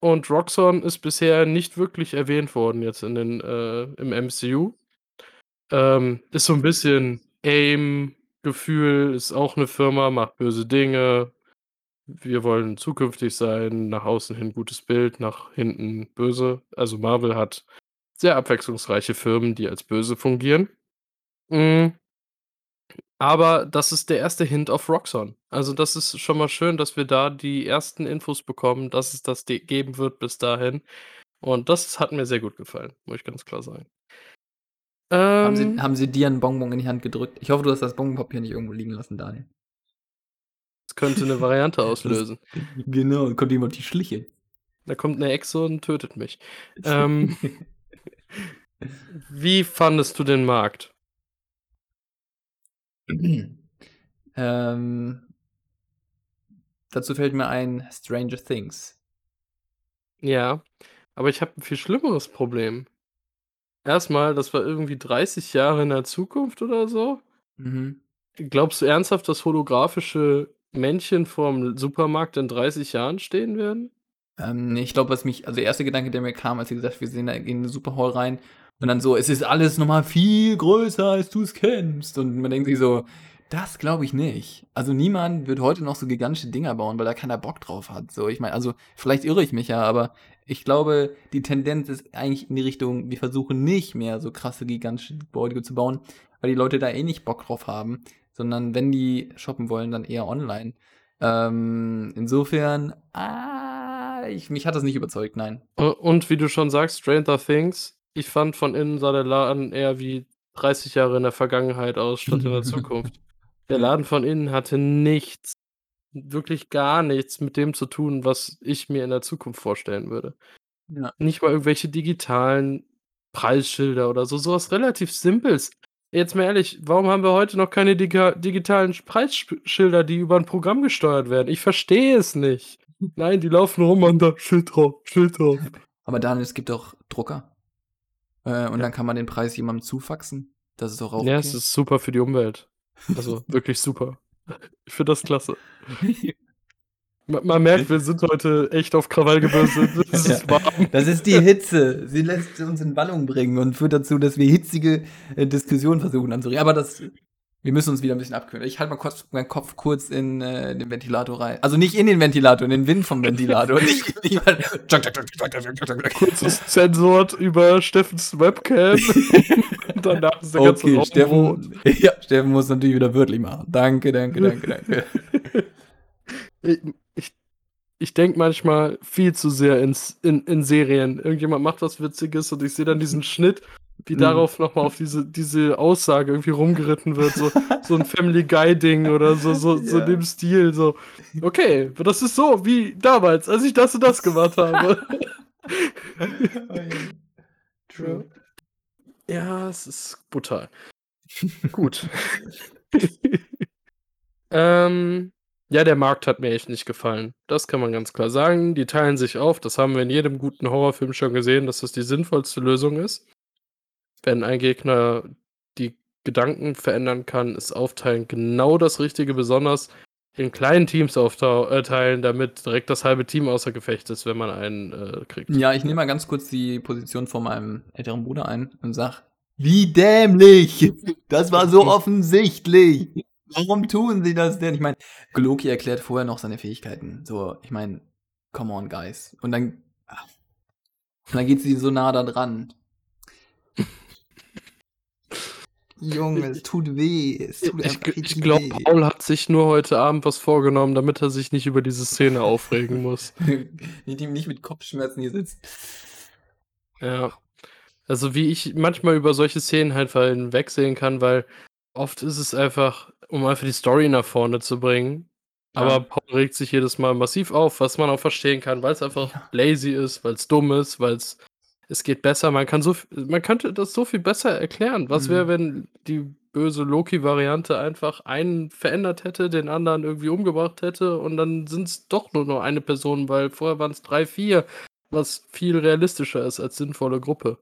Und Roxxon ist bisher nicht wirklich erwähnt worden jetzt in den, äh, im MCU. Ähm, ist so ein bisschen AIM-Gefühl, ist auch eine Firma, macht böse Dinge. Wir wollen zukünftig sein, nach außen hin gutes Bild, nach hinten böse. Also Marvel hat sehr abwechslungsreiche Firmen, die als böse fungieren. Mhm. Aber das ist der erste Hint auf Roxxon. Also, das ist schon mal schön, dass wir da die ersten Infos bekommen, dass es das geben wird bis dahin. Und das hat mir sehr gut gefallen, muss ich ganz klar sagen. Haben sie, ähm haben sie dir einen Bonbon in die Hand gedrückt? Ich hoffe, du hast das Bonbonpapier nicht irgendwo liegen lassen, Daniel. Das könnte eine Variante auslösen. genau, dann kommt jemand die Schliche. Da kommt eine Echse und tötet mich. Ähm, wie fandest du den Markt? ähm, dazu fällt mir ein Stranger Things. Ja, aber ich habe ein viel schlimmeres Problem. Erstmal, das war irgendwie 30 Jahre in der Zukunft oder so. Mhm. Glaubst du ernsthaft, dass holographische Männchen vorm Supermarkt in 30 Jahren stehen werden? Ähm, nee, ich glaube, was mich, also der erste Gedanke, der mir kam, als sie gesagt, wir sehen da in den Superhall rein und dann so, es ist alles nochmal viel größer, als du es kennst. Und man denkt sich so, das glaube ich nicht. Also niemand wird heute noch so gigantische Dinger bauen, weil da keiner Bock drauf hat. So, ich meine, also vielleicht irre ich mich ja, aber ich glaube, die Tendenz ist eigentlich in die Richtung, wir versuchen nicht mehr so krasse gigantische Gebäude zu bauen, weil die Leute da eh nicht Bock drauf haben, sondern wenn die shoppen wollen, dann eher online. Ähm, insofern, ah, ich, mich hat das nicht überzeugt, nein. Und wie du schon sagst, Stranger Things, ich fand von innen sah der Laden eher wie 30 Jahre in der Vergangenheit aus, statt in der Zukunft. Der Laden von innen hatte nichts, wirklich gar nichts mit dem zu tun, was ich mir in der Zukunft vorstellen würde. Ja. Nicht mal irgendwelche digitalen Preisschilder oder so, sowas relativ Simples. Jetzt mal ehrlich, warum haben wir heute noch keine dig digitalen Preisschilder, die über ein Programm gesteuert werden? Ich verstehe es nicht. Nein, die laufen rum und da Schild drauf, Schild drauf. Aber Daniel, es gibt auch Drucker. Äh, und ja. dann kann man den Preis jemandem zufaxen. Das ist auch, auch Ja, okay. es ist super für die Umwelt. Also wirklich super. Ich finde das klasse. Man, man, merkt, wir sind heute echt auf Krawall gebürstet. Das ist warm. Das ist die Hitze. Sie lässt uns in Wallung bringen und führt dazu, dass wir hitzige äh, Diskussionen versuchen anzuregen. Aber das wir müssen uns wieder ein bisschen abkühlen. Ich halte mal kurz meinen Kopf kurz in äh, den Ventilator rein. Also nicht in den Ventilator, in den Wind vom Ventilator. nicht, nicht mal Kurzes Zensort über Steffens Webcam. Danach ist der ganze okay, Steffen, Ja, Steffen muss natürlich wieder wörtlich machen. Danke, danke, danke, danke. Ich, ich, ich denke manchmal viel zu sehr ins, in, in Serien. Irgendjemand macht was Witziges und ich sehe dann diesen Schnitt wie mhm. darauf nochmal auf diese, diese Aussage irgendwie rumgeritten wird, so, so ein Family Guy-Ding oder so, so, ja. so in dem Stil, so, okay, das ist so wie damals, als ich das und das gemacht habe. True. Ja, es ist brutal. Gut. ähm, ja, der Markt hat mir echt nicht gefallen. Das kann man ganz klar sagen. Die teilen sich auf. Das haben wir in jedem guten Horrorfilm schon gesehen, dass das die sinnvollste Lösung ist wenn ein Gegner die Gedanken verändern kann, ist Aufteilen genau das Richtige, besonders in kleinen Teams aufteilen, äh, damit direkt das halbe Team außer Gefecht ist, wenn man einen äh, kriegt. Ja, ich nehme mal ganz kurz die Position von meinem älteren Bruder ein und sag, wie dämlich! Das war so offensichtlich! Warum tun sie das denn? Ich meine, Gloki erklärt vorher noch seine Fähigkeiten. So, ich meine, come on, guys. Und dann, und dann geht sie so nah da dran. Junge, es tut weh. Es tut Ich, ich glaube. Paul hat sich nur heute Abend was vorgenommen, damit er sich nicht über diese Szene aufregen muss. nicht, nicht mit Kopfschmerzen hier sitzt. Ja. Also wie ich manchmal über solche Szenen halt hinwegsehen kann, weil oft ist es einfach, um einfach die Story nach vorne zu bringen. Ja. Aber Paul regt sich jedes Mal massiv auf, was man auch verstehen kann, weil es einfach Ja. lazy ist, weil es dumm ist, weil es es geht besser. Man kann so, man könnte das so viel besser erklären. Was wäre, Mhm. wenn die böse Loki-Variante einfach einen verändert hätte, den anderen irgendwie umgebracht hätte und dann sind es doch nur noch eine Person, weil vorher waren es drei, vier, was viel realistischer ist als sinnvolle Gruppe.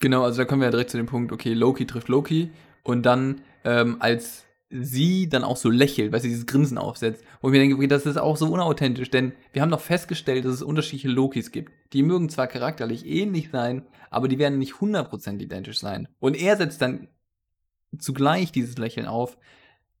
Genau, also da kommen wir ja direkt zu dem Punkt, okay, Loki trifft Loki und dann ähm, als sie dann auch so lächelt, weil sie dieses Grinsen aufsetzt, wo ich mir denke, okay, das ist auch so unauthentisch, denn wir haben doch festgestellt, dass es unterschiedliche Lokis gibt. Die mögen zwar charakterlich ähnlich sein, aber die werden nicht 100% identisch sein. Und er setzt dann zugleich dieses Lächeln auf.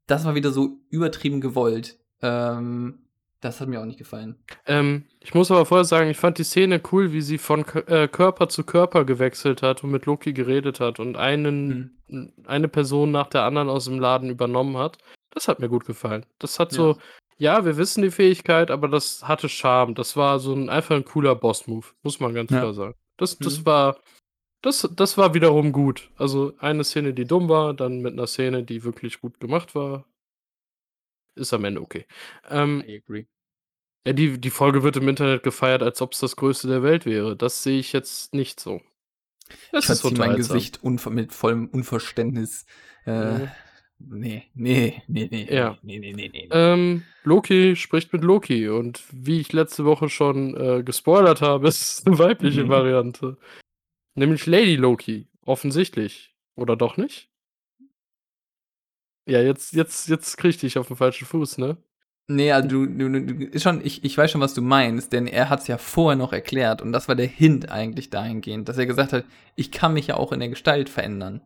Das war wieder so übertrieben gewollt. Ähm, das hat mir auch nicht gefallen. Ähm, ich muss aber vorher sagen, ich fand die Szene cool, wie sie von äh, Körper zu Körper gewechselt hat und mit Loki geredet hat und einen, Hm. eine Person nach der anderen aus dem Laden übernommen hat. Das hat mir gut gefallen. Das hat Ja. so, ja, wir wissen die Fähigkeit, aber das hatte Charme. Das war so ein einfach ein cooler Boss-Move, muss man ganz Ja. klar sagen. Das, das Mhm. war, das, das war wiederum gut. Also eine Szene, die dumm war, dann mit einer Szene, die wirklich gut gemacht war, ist am Ende okay. Ähm, I agree. ja, die, die Folge wird im Internet gefeiert, als ob es das Größte der Welt wäre. Das sehe ich jetzt nicht so. Es Ich verziehe mein Gesicht mit vollem Unverständnis. Äh, Mhm. nee, nee, nee, nee, Ja. nee, nee, nee, nee. Ähm, Loki spricht mit Loki und wie ich letzte Woche schon äh, gespoilert habe, ist es eine weibliche Mhm. Variante. Nämlich Lady Loki, offensichtlich. Oder doch nicht? Ja, jetzt, jetzt, jetzt krieg ich dich auf den falschen Fuß, ne? Nee, also du, du, du ist schon, ich, ich weiß schon, was du meinst, denn er hat es ja vorher noch erklärt und das war der Hint eigentlich dahingehend, dass er gesagt hat, ich kann mich ja auch in der Gestalt verändern.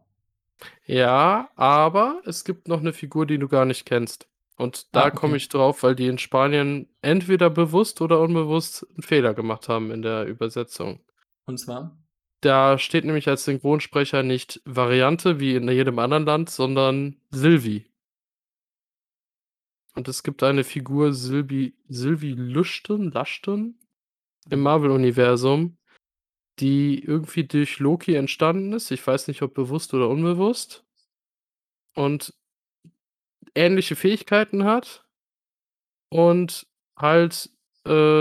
Ja, aber es gibt noch eine Figur, die du gar nicht kennst. Und da Ah, okay. komme ich drauf, weil die in Spanien entweder bewusst oder unbewusst einen Fehler gemacht haben in der Übersetzung. Und zwar? Da steht nämlich als Synchronsprecher nicht Variante wie in jedem anderen Land, sondern Sylvie. Und es gibt eine Figur Sylvie, Sylvie Lushton, Lushton im Marvel-Universum, die irgendwie durch Loki entstanden ist. Ich weiß nicht, ob bewusst oder unbewusst. Und ähnliche Fähigkeiten hat und halt äh,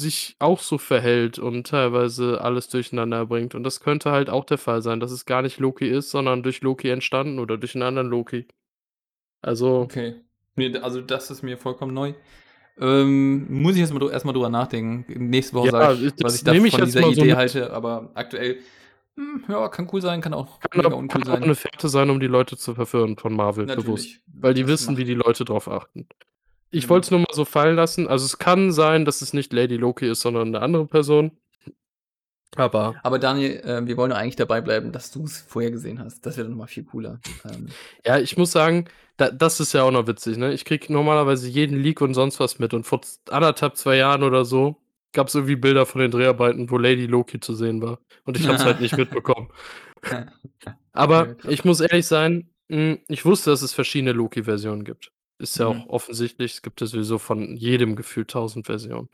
sich auch so verhält und teilweise alles durcheinander bringt. Und das könnte halt auch der Fall sein, dass es gar nicht Loki ist, sondern durch Loki entstanden oder durch einen anderen Loki. Also, Okay. Nee, also das ist mir vollkommen neu. Ähm, muss ich erstmal erstmal drüber nachdenken. Nächste Woche Ja, sage ich, das was ich da nehme ich von jetzt dieser mal so Idee mit. halte, aber aktuell, hm, ja, kann cool sein, kann auch kann, mega auch, uncool kann auch sein. eine Fährte sein, um die Leute zu verführen von Marvel, bewusst. Natürlich. Weil die Das wissen, wie macht- die Leute drauf achten. Ich Mhm. wollte es nur mal so fallen lassen. Also es kann sein, dass es nicht Lady Loki ist, sondern eine andere Person. Aber Aber Daniel, äh, wir wollen eigentlich dabei bleiben, dass du es vorher gesehen hast. Das wäre dann nochmal viel cooler. Ähm, Ja, ich muss sagen, da, das ist ja auch noch witzig, ne? Ich krieg normalerweise jeden Leak und sonst was mit. Und vor anderthalb, zwei Jahren oder so gab es irgendwie Bilder von den Dreharbeiten, wo Lady Loki zu sehen war. Und ich hab's halt nicht mitbekommen. Aber ich muss ehrlich sein, mh, ich wusste, dass es verschiedene Loki-Versionen gibt. Ist ja Mhm. auch offensichtlich, es gibt ja sowieso von jedem Gefühl tausend Versionen.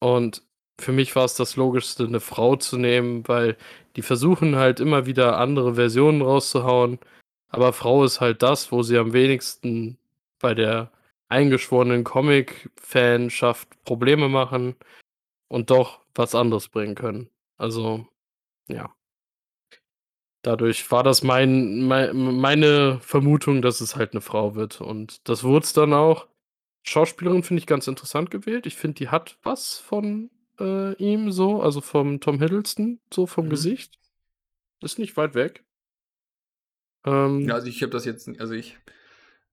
Und für mich war es das Logischste, eine Frau zu nehmen, weil die versuchen halt immer wieder andere Versionen rauszuhauen. Aber Frau ist halt das, wo sie am wenigsten bei der eingeschworenen Comic-Fanschaft Probleme machen und doch was anderes bringen können. Also, ja. Dadurch war das mein, mein, meine Vermutung, dass es halt eine Frau wird. Und das wurde es dann auch. Schauspielerin finde ich ganz interessant gewählt. Ich finde, die hat was von äh, ihm so, also vom Tom Hiddleston, so vom Mhm. Gesicht. Ist nicht weit weg. Ähm, Ja, also ich habe das jetzt, also ich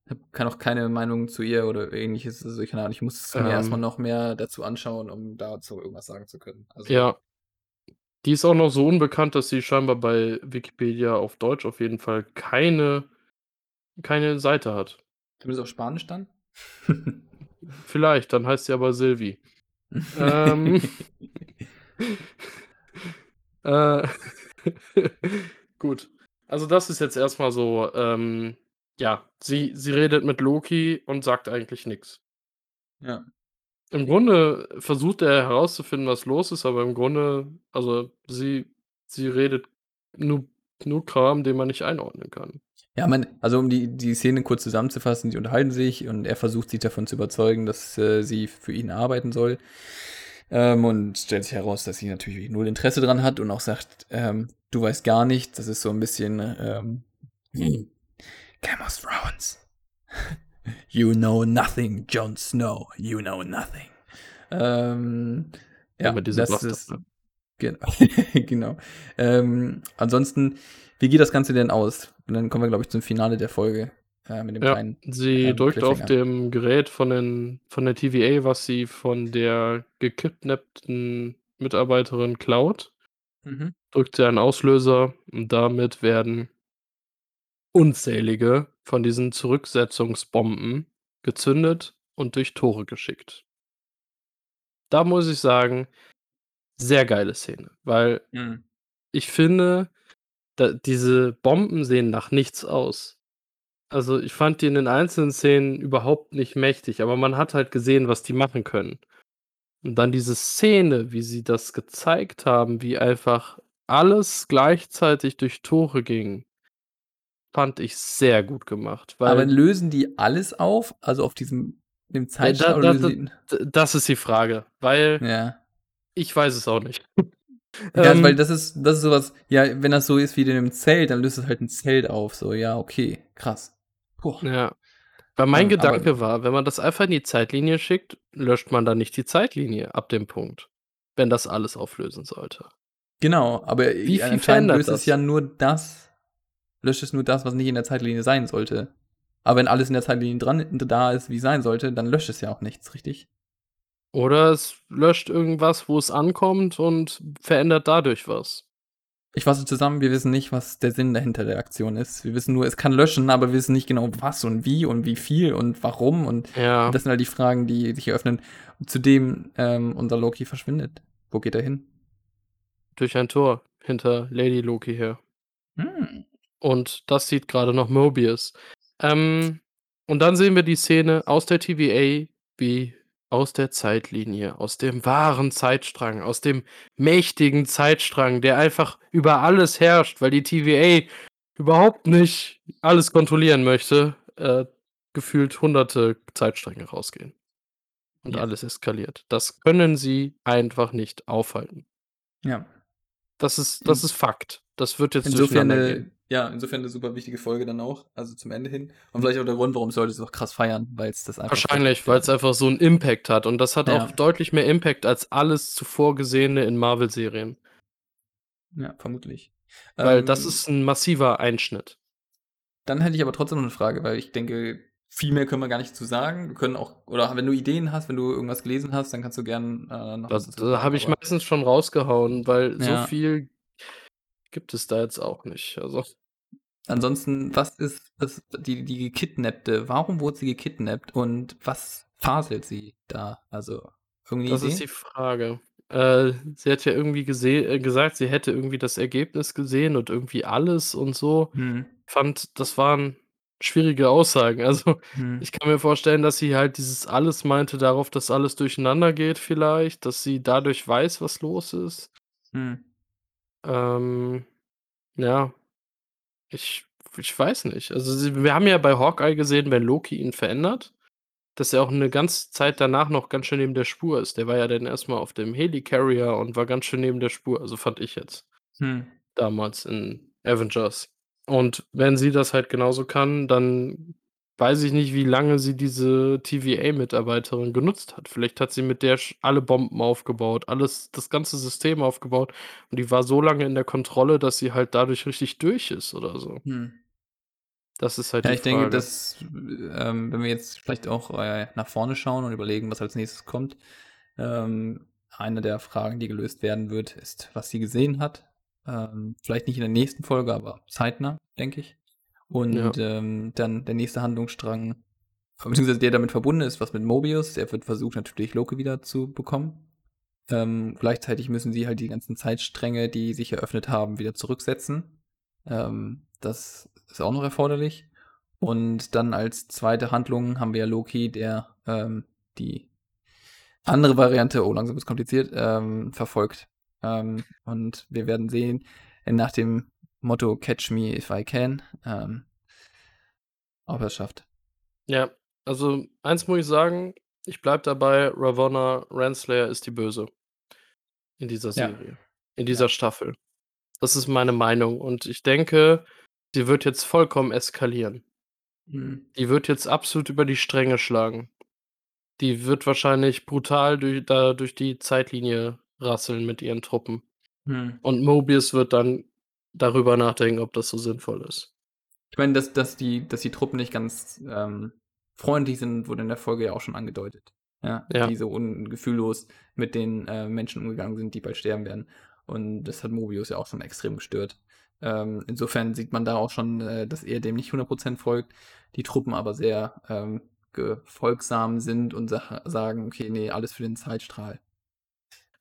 hab, kann auch keine Meinung zu ihr oder ähnliches. Also ich, Ahnung, ich muss es mir Ähm. erstmal noch mehr dazu anschauen, um dazu irgendwas sagen zu können. Also, Ja. Die ist auch noch so unbekannt, dass sie scheinbar bei Wikipedia auf Deutsch auf jeden Fall keine, keine Seite hat. Zumindest auf Spanisch dann? Vielleicht, dann heißt sie aber Sylvie. Ähm. Äh, gut. Also, das ist jetzt erst mal so, ähm ja, sie sie redet mit Loki und sagt eigentlich nix. Ja. Im Grunde versucht er herauszufinden, was los ist, aber im Grunde also, sie sie redet nur nur Kram, den man nicht einordnen kann. Ja, man also, um die die Szene kurz zusammenzufassen, die unterhalten sich und er versucht, sie davon zu überzeugen, dass, äh, sie für ihn arbeiten soll. Ähm, und stellt sich heraus, dass sie natürlich null Interesse dran hat und auch sagt, ähm: „Du weißt gar nichts.“ Das ist so 'n bisschen, ähm, „Game of Thrones. You know nothing, Jon Snow. You know nothing.“ Ähm, ja, Immer diese das ist ne? gen genau. Ähm, ansonsten, wie geht das Ganze denn aus? Und dann kommen wir, glaube ich, zum Finale der Folge, äh, mit dem Ja, kleinen, sie ähm, drückt auf dem Gerät von den von der TVA, was sie von der gekidnappten Mitarbeiterin klaut Mhm. drückt sie einen Auslöser und damit werden unzählige von diesen Zurücksetzungsbomben gezündet und durch Tore geschickt. Da muss ich sagen, sehr geile Szene, weil Mhm. ich finde, diese Bomben sehen nach nichts aus. Also, ich fand die in den einzelnen Szenen überhaupt nicht mächtig, aber man hat halt gesehen, was die machen können. Und dann diese Szene, wie sie das gezeigt haben, wie einfach alles gleichzeitig durch Tore ging fand ich sehr gut gemacht, Aber lösen die alles auf, also, auf diesem dem da Zeitstrahl da da die n d das ist die Frage, weil Ja. ich weiß es auch nicht. Ja, also, weil Ähm das ist das ist so was ja, wenn das so ist wie in 'nem Zelt, dann löst es halt 'n Zelt auf, so, ja, okay, krass. Boah. Ja. Weil mein Ähm, aber Gedanke war, wenn man das einfach in die Zeitlinie schickt, löscht man dann nicht die Zeitlinie ab dem Punkt, wenn das alles auflösen sollte. Genau, aber, Wie viel verändert löst es ja das? nur das löscht es nur das, was nicht in der Zeitlinie sein sollte. Aber wenn alles in der Zeitlinie dran da ist, wie sein sollte, dann löscht es ja auch nichts, richtig? Oder es löscht irgendwas, wo es ankommt und verändert dadurch was. Ich fasse zusammen, wir wissen nicht, was der Sinn dahinter der Aktion ist. Wir wissen nur, es kann löschen, aber wir wissen nicht genau, was und wie und wie viel und warum und Ja. das sind halt die Fragen, die sich eröffnen. Zudem, ähm, unser Loki verschwindet. Wo geht er hin? Durch ein Tor hinter Lady Loki her. Hm. Und das sieht grade noch Mobius. Ähm, und dann sehen wir die Szene aus der TVA, wie aus der Zeitlinie, aus dem wahren Zeitstrang, aus dem mächtigen Zeitstrang, der einfach über alles herrscht, weil die TVA überhaupt nicht alles kontrollieren möchte, äh, gefühlt Hunderte Zeitstränge rausgehen. Und Ja. alles eskaliert. Das können sie einfach nicht aufhalten. Ja. Das ist das In ist Fakt. Das wird jetzt insofern 'ne gehen. ja, insofern 'ne super wichtige Folge dann auch, also, zum Ende hin. Und vielleicht auch der Grund, warum Leute es auch krass feiern, weil's das einfach Wahrscheinlich, weil's ja. einfach so 'n Impact hat und das hat auch Ja. deutlich mehr Impact als alles zuvor Gesehene in Marvel-Serien. Ja, vermutlich. Weil das Ähm ist 'n massiver Einschnitt. Dann hätte ich aber trotzdem noch 'ne Frage, weil ich denke, viel mehr können wir gar nicht zu sagen. Wir können auch oder wenn du Ideen hast, wenn du irgendwas gelesen hast, dann kannst du gern, äh, noch Da was dazu da habe ich meistens schon rausgehauen, weil so Ja. viel gibt es da jetzt auch nicht, also Ansonsten, was ist das die die Gekidnappte warum wurde sie gekidnappt und was faselt sie da? Also, irgend 'ne Das ist die Idee? Frage. Äh, sie hat ja irgendwie äh, gesagt, sie hätte irgendwie das Ergebnis gesehen und irgendwie alles und so. Mhm. Fand, das waren schwierige Aussagen. Also, Mhm. ich kann mir vorstellen, dass sie halt dieses alles meinte darauf, dass alles durcheinandergeht vielleicht, dass sie dadurch weiß, was los ist. Mhm. Ähm, ja. Ich ich weiß nicht. Also, sie wir haben ja bei Hawkeye gesehen, wenn Loki ihn verändert, dass er auch 'ne ganze Zeit danach noch ganz schön neben der Spur ist. Der war ja dann erst mal auf dem Helicarrier und war ganz schön neben der Spur, also, fand ich jetzt Mhm. damals in Avengers. Und wenn sie das halt genauso kann, dann weiß ich nicht, wie lange sie diese TVA-Mitarbeiterin genutzt hat. Vielleicht hat sie mit der alle Bomben aufgebaut, alles das ganze System aufgebaut und die war so lange in der Kontrolle, dass sie halt dadurch richtig durch ist oder so. Mhm. Das ist halt Ja, die ich denke, Frage. dass, ähm, wenn wir jetzt vielleicht auch, äh, nach vorne schauen und überlegen, was als Nächstes kommt, ähm, eine der Fragen, die gelöst werden wird, ist, was sie gesehen hat. Ähm, vielleicht nicht in der nächsten Folge, aber zeitnah, denke ich. Ja. Und, ähm, dann der nächste Handlungsstrang beziehungsweise der damit verbunden ist, was mit Mobius. Er wird versucht natürlich Loki wieder zu bekommen. Ähm, gleichzeitig müssen sie halt die ganzen Zeitstränge, die sich eröffnet haben, wieder zurücksetzen. Ähm, das ist auch noch erforderlich. Und dann als zweite Handlung haben wir ja Loki, der ähm, die andere Variante, oh, langsam ist kompliziert, ähm, verfolgt. Ähm, und wir werden sehen, nach dem Motto Catch Me If I Can, ähm, ob er es schafft. Ja, also eins muss ich sagen, ich bleibe dabei, Ravonna Renslayer ist die Böse. In dieser Serie. Ja. In dieser ja. Staffel. Das ist meine Meinung. Und ich denke, sie wird jetzt vollkommen eskalieren. Mhm. Die wird jetzt absolut über die Stränge schlagen. Die wird wahrscheinlich brutal durch, da durch die Zeitlinie rasseln mit ihren Truppen. Mhm. Und Mobius wird dann darüber nachdenken, ob das so sinnvoll ist. Ich meine, dass, dass, die, dass die Truppen nicht ganz ähm, freundlich sind, wurde in der Folge ja auch schon angedeutet. Ja, ja. die so ungefühllos mit den äh, Menschen umgegangen sind, die bald sterben werden. Und das hat Mobius ja auch schon extrem gestört. Ähm, insofern sieht man da auch schon, äh, dass er dem nicht 100% folgt, die Truppen aber sehr ähm, gefolgsam sind und sa sagen, okay, nee, alles für den Zeitstrahl.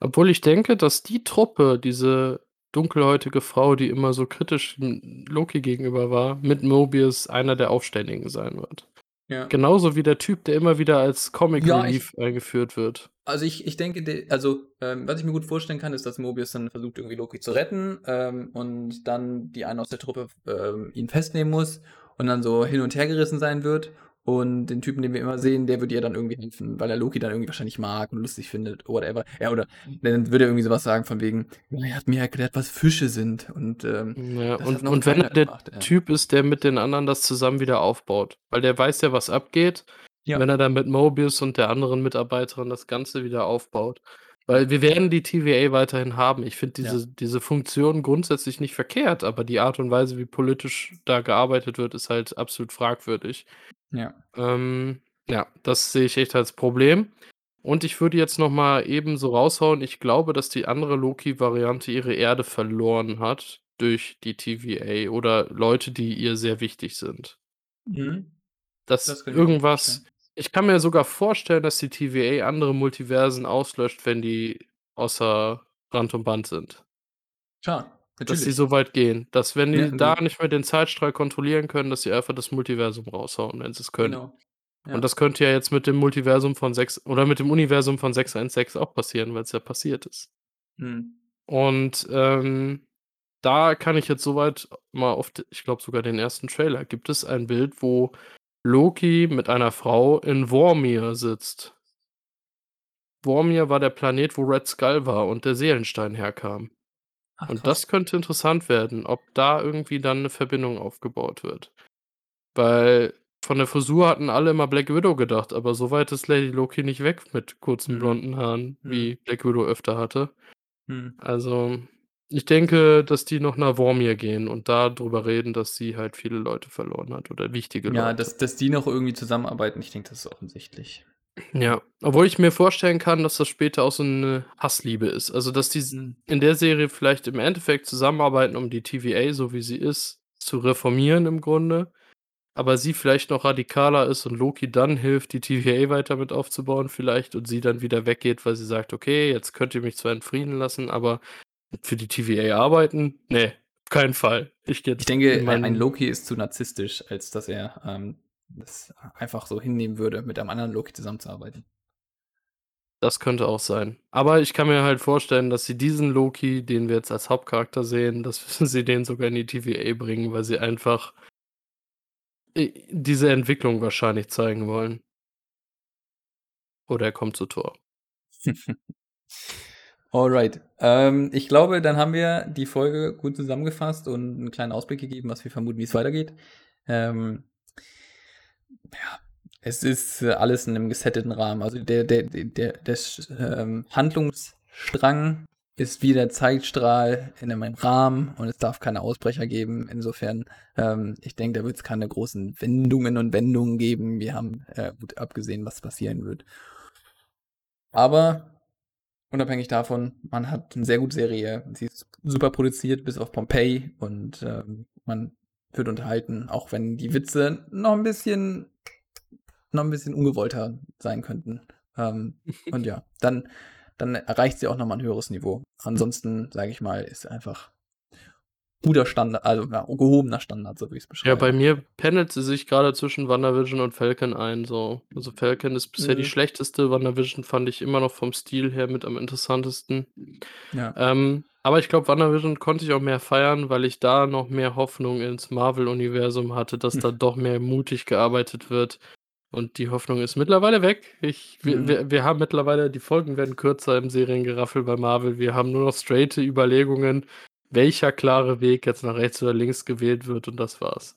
Obwohl ich denke, dass die Truppe, diese dunkelhäutige Frau, die immer so kritisch Loki gegenüber war, mit Mobius einer der Aufständigen sein wird. Ja. Genauso wie der Typ, der immer wieder als Comic ja, Relief ich, eingeführt wird. Also ich, ich denke, also ähm, was ich mir gut vorstellen kann, ist, dass Mobius dann versucht, irgendwie Loki zu retten ähm, und dann die eine aus der Truppe ähm, ihn festnehmen muss und dann so hin und her gerissen sein wird und den Typen, den wir immer sehen, der würde ihr dann irgendwie helfen, weil er Loki dann irgendwie wahrscheinlich mag und lustig findet, oder whatever. Ja, oder dann würde er irgendwie sowas sagen von wegen, er hat mir erklärt, was Fische sind. Und, ähm, ja, und, und wenn er der gemacht, ja. Typ ist, der mit den anderen das zusammen wieder aufbaut, weil der weiß ja, was abgeht, ja. wenn er dann mit Mobius und der anderen Mitarbeiterin das Ganze wieder aufbaut. Weil wir werden die TVA weiterhin haben. Ich finde diese, ja. diese Funktion grundsätzlich nicht verkehrt, aber die Art und Weise, wie politisch da gearbeitet wird, ist halt absolut fragwürdig. Ja. Ähm, ja, das sehe ich echt als Problem. Und ich würde jetzt noch mal eben so raushauen, ich glaube, dass die andere Loki-Variante ihre Erde verloren hat durch die TVA oder Leute, die ihr sehr wichtig sind. Mhm. Dass das irgendwas. Ich kann mir sogar vorstellen, dass die TVA andere Multiversen auslöscht, wenn die außer Rand und Band sind. Klar. Natürlich. Dass sie so weit gehen. Dass, wenn die ja, da nicht mehr den Zeitstrahl kontrollieren können, dass sie einfach das Multiversum raushauen, wenn sie es können. Genau. Ja. Und das könnte ja jetzt mit dem Multiversum von 6 oder mit dem Universum von 616 auch passieren, weil es ja passiert ist. Hm. Und ähm, da kann ich jetzt soweit mal auf, ich glaube sogar den ersten Trailer, gibt es ein Bild, wo Loki mit einer Frau in Vormir sitzt. Vormir war der Planet, wo Red Skull war und der Seelenstein herkam. Ach, Und das könnte interessant werden, ob da irgendwie dann eine Verbindung aufgebaut wird. Weil von der Frisur hatten alle immer Black Widow gedacht, aber so weit ist Lady Loki nicht weg mit kurzen Mhm. blonden Haaren, Mhm. wie Black Widow öfter hatte. Mhm. Also, ich denke, dass die noch nach Vormir gehen und da drüber reden, dass sie halt viele Leute verloren hat oder wichtige Ja, Leute. dass dass die noch irgendwie zusammenarbeiten, ich denke, das ist offensichtlich. Ja, obwohl ich mir vorstellen kann, dass das später auch so eine Hassliebe ist. Also, dass die mhm. in der Serie vielleicht im Endeffekt zusammenarbeiten, um die TVA, so wie sie ist, zu reformieren im Grunde, aber sie vielleicht noch radikaler ist und Loki dann hilft, die TVA weiter mit aufzubauen vielleicht und sie dann wieder weggeht, weil sie sagt: „Okay, jetzt könnt ihr mich zwar in Frieden lassen, aber für die TVA arbeiten? Ne, auf keinen Fall. Ich Ich denke, ein Loki ist zu narzisstisch, als dass er, ähm das einfach so hinnehmen würde, mit einem anderen Loki zusammenzuarbeiten. Das könnte auch sein. Aber ich kann mir halt vorstellen, dass sie diesen Loki, den wir jetzt als Hauptcharakter sehen, dass sie den sogar in die TVA bringen, weil sie einfach äh, diese Entwicklung wahrscheinlich zeigen wollen. Oder er kommt zu Tor. Alright. Ähm, ich glaube, dann haben wir die Folge gut zusammengefasst und einen kleinen Ausblick gegeben, was wir vermuten, wie es weitergeht. Ähm, ja, es ist alles in einem gesetteten Rahmen. Also der, der, der, der ähm, Handlungsstrang ist wie der Zeitstrahl in einem Rahmen und es darf keine Ausbrecher geben. Insofern, ähm, ich denke, da wird es keine großen Wendungen und Wendungen geben. Wir haben äh, gut abgesehen, was passieren wird. Aber unabhängig davon, man hat eine sehr gute Serie. Sie ist super produziert, bis auf Pompeii und ähm, man wird unterhalten, auch wenn die Witze noch ein bisschen noch ein bisschen ungewollter sein könnten. Ähm, und ja, dann, dann erreicht sie auch nochmal ein höheres Niveau. Ansonsten, sage ich mal, ist einfach guter Standard, also ja, gehobener Standard, so wie ich es beschreibe. Ja, bei mir pendelt sie sich gerade zwischen WandaVision und Falcon ein. So. Also Falcon ist bisher mhm. die schlechteste. WandaVision fand ich immer noch vom Stil her mit am interessantesten. Ja. Ähm, aber ich glaube, WandaVision konnte ich auch mehr feiern, weil ich da noch mehr Hoffnung ins Marvel-Universum hatte, dass hm. da doch mehr mutig gearbeitet wird. Und die Hoffnung ist mittlerweile weg. Ich, wir, mhm. wir, wir, haben mittlerweile, die Folgen werden kürzer im Seriengeraffel bei Marvel. Wir haben nur noch straighte Überlegungen, welcher klare Weg jetzt nach rechts oder links gewählt wird und das war's.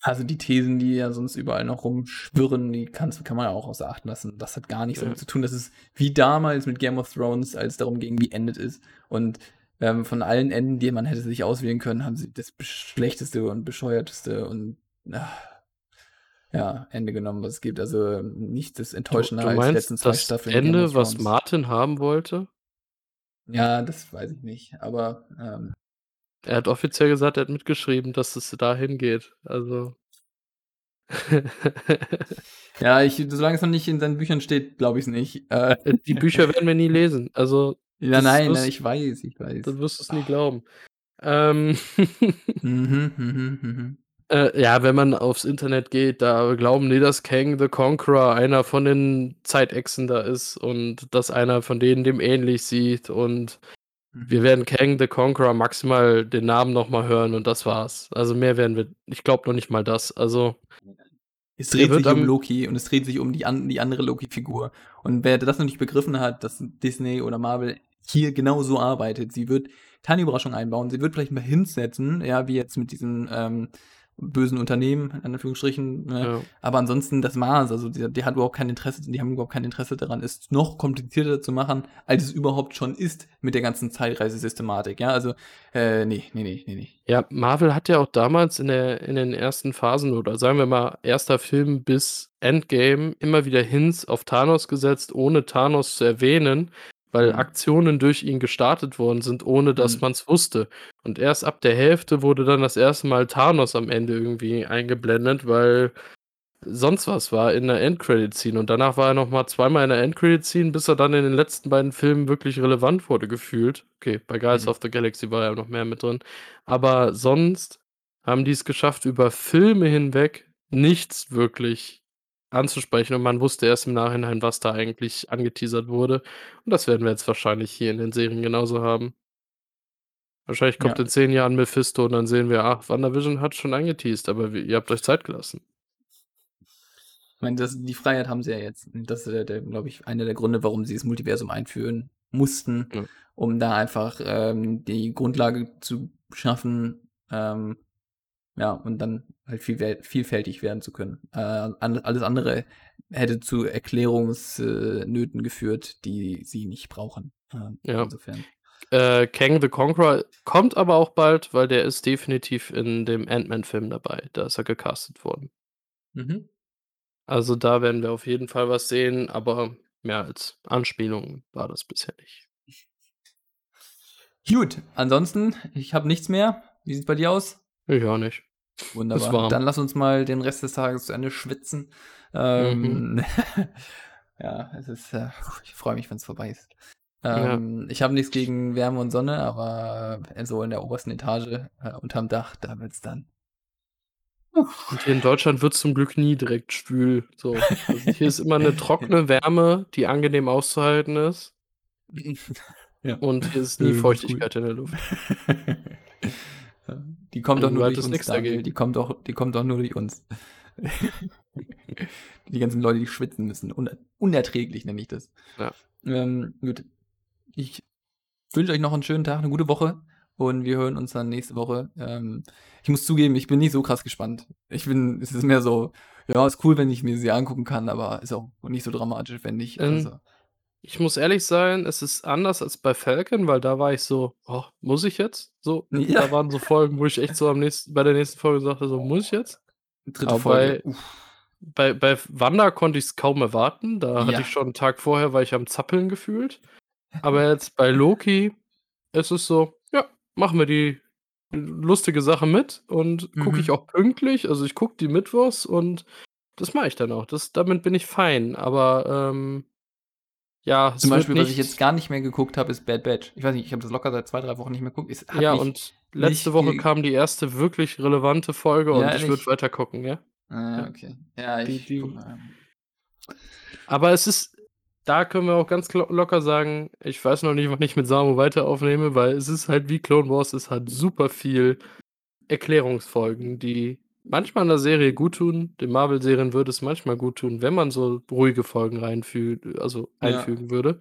Also die Thesen, die ja sonst überall noch rumschwirren, die kannst, kann man ja auch außer Acht lassen. Das hat gar nichts ja. damit zu tun. Das ist wie damals mit Game of Thrones, als es darum ging, wie endet ist. Und ähm, von allen Enden, die man hätte sich auswählen können, haben sie das schlechteste und bescheuerteste und ach, ja, Ende genommen, was es gibt. Also nicht das Enttäuschende du, du als letzten zwei das Staffeln. Ende, was Martin haben wollte? Ja, das weiß ich nicht. Aber ähm, er hat offiziell gesagt, er hat mitgeschrieben, dass es dahin geht. Also. ja, ich, solange es noch nicht in seinen Büchern steht, glaube ich es nicht. Äh, Die Bücher werden wir nie lesen. Also. Ja, nein, wirst, ich weiß, ich weiß. Du wirst es nie glauben. Ähm. mhm, mhm, mhm. Äh, ja, wenn man aufs Internet geht, da glauben die, dass Kang the Conqueror einer von den Zeitechsen da ist und dass einer von denen dem ähnlich sieht und wir mhm. werden Kang the Conqueror maximal den Namen nochmal hören und das war's. Also mehr werden wir, ich glaube noch nicht mal das. Also es dreht sich um Loki und es dreht sich um die, an, die andere Loki-Figur. Und wer das noch nicht begriffen hat, dass Disney oder Marvel hier genau so arbeitet, sie wird keine Überraschung einbauen, sie wird vielleicht mal hinsetzen, ja, wie jetzt mit diesen ähm, bösen Unternehmen, in Anführungsstrichen. Ne? Ja. Aber ansonsten das Maß, also die, die, hat überhaupt kein Interesse, die haben überhaupt kein Interesse daran, es noch komplizierter zu machen, als es überhaupt schon ist mit der ganzen Zeitreisesystematik. Ja, also, äh, nee, nee, nee, nee, nee. Ja, Marvel hat ja auch damals in, der, in den ersten Phasen oder sagen wir mal, erster Film bis Endgame immer wieder Hints auf Thanos gesetzt, ohne Thanos zu erwähnen, weil mhm. Aktionen durch ihn gestartet worden sind, ohne dass mhm. man es wusste. Und erst ab der Hälfte wurde dann das erste Mal Thanos am Ende irgendwie eingeblendet, weil sonst was war in der Endcredit-Scene. Und danach war er noch mal zweimal in der Endcredit-Scene, bis er dann in den letzten beiden Filmen wirklich relevant wurde, gefühlt. Okay, bei Guardians mhm. of the Galaxy war er noch mehr mit drin. Aber sonst haben die es geschafft, über Filme hinweg nichts wirklich anzusprechen und man wusste erst im Nachhinein, was da eigentlich angeteasert wurde. Und das werden wir jetzt wahrscheinlich hier in den Serien genauso haben. Wahrscheinlich kommt ja. in zehn Jahren Mephisto und dann sehen wir, ach, WandaVision hat schon angeteased, aber ihr habt euch Zeit gelassen. Ich meine, das, die Freiheit haben sie ja jetzt. Das ist, glaube ich, einer der Gründe, warum sie das Multiversum einführen mussten, ja. um da einfach ähm, die Grundlage zu schaffen, ähm, ja, und dann halt viel, vielfältig werden zu können. Äh, alles andere hätte zu Erklärungsnöten geführt, die sie nicht brauchen. Äh, ja. Insofern. Äh, Kang the Conqueror kommt aber auch bald, weil der ist definitiv in dem Ant-Man-Film dabei. Da ist er gecastet worden. Mhm. Also da werden wir auf jeden Fall was sehen, aber mehr als Anspielung war das bisher nicht. Gut, ansonsten, ich habe nichts mehr. Wie sieht es bei dir aus? Ich auch nicht. Wunderbar. Dann lass uns mal den Rest des Tages zu Ende schwitzen. Ähm, mhm. ja, es ist, äh, ich freue mich, wenn es vorbei ist. Ähm, ja. Ich habe nichts gegen Wärme und Sonne, aber äh, so in der obersten Etage äh, unterm Dach, da wird es dann. Und hier in Deutschland wird es zum Glück nie direkt schwül. So. Also hier ist immer eine trockene Wärme, die angenehm auszuhalten ist. Ja. Und hier ist nie Feuchtigkeit in der Luft. Die kommt doch nur durch uns, Daniel. Die kommt doch, die kommt doch nur durch uns. die ganzen Leute, die schwitzen müssen. Uner unerträglich nenne ich das. Ja. Ähm, gut. Ich wünsche euch noch einen schönen Tag, eine gute Woche. Und wir hören uns dann nächste Woche. Ähm, ich muss zugeben, ich bin nicht so krass gespannt. Ich bin, es ist mehr so, ja, ist cool, wenn ich mir sie angucken kann, aber ist auch nicht so dramatisch, wenn nicht. Ähm, also. Ich muss ehrlich sein, es ist anders als bei Falcon, weil da war ich so: „Oh, muss ich jetzt?“ So, Ja. da waren so Folgen, wo ich echt so am nächsten bei der nächsten Folge sagte so: „Muss ich jetzt?“ Dritte Aber Folge, bei bei bei Wanda konnte ich es kaum erwarten. Da hatte ich schon einen Tag vorher war ich am Zappeln gefühlt. Aber jetzt bei Loki ist es so: „Ja, machen wir die lustige Sache mit und gucke ich mhm. auch pünktlich.“ Also, ich gucke die mittwochs und das mache ich dann auch. Das damit bin ich fein, aber, ähm ja, Zum Beispiel, was ich jetzt gar nicht mehr geguckt habe, ist Bad Batch. Ich weiß nicht, ich habe das locker seit 2, 3 Wochen nicht mehr geguckt. Es hat Ja, mich und letzte Woche kam die erste wirklich relevante Folge Ja, und ich würde ehrlich? weiter gucken, ja. Ah, okay. Ja, Die ich die mal. Aber es ist da können wir auch ganz locker sagen, ich weiß noch nicht, wann ich mit Samu weiter aufnehme, weil es ist halt wie Clone Wars, es hat super viel Erklärungsfolgen, die manchmal in der Serie guttun. Den Marvel-Serien würde es manchmal guttun, wenn man so ruhige Folgen reinfü also Ja. einfügen würde.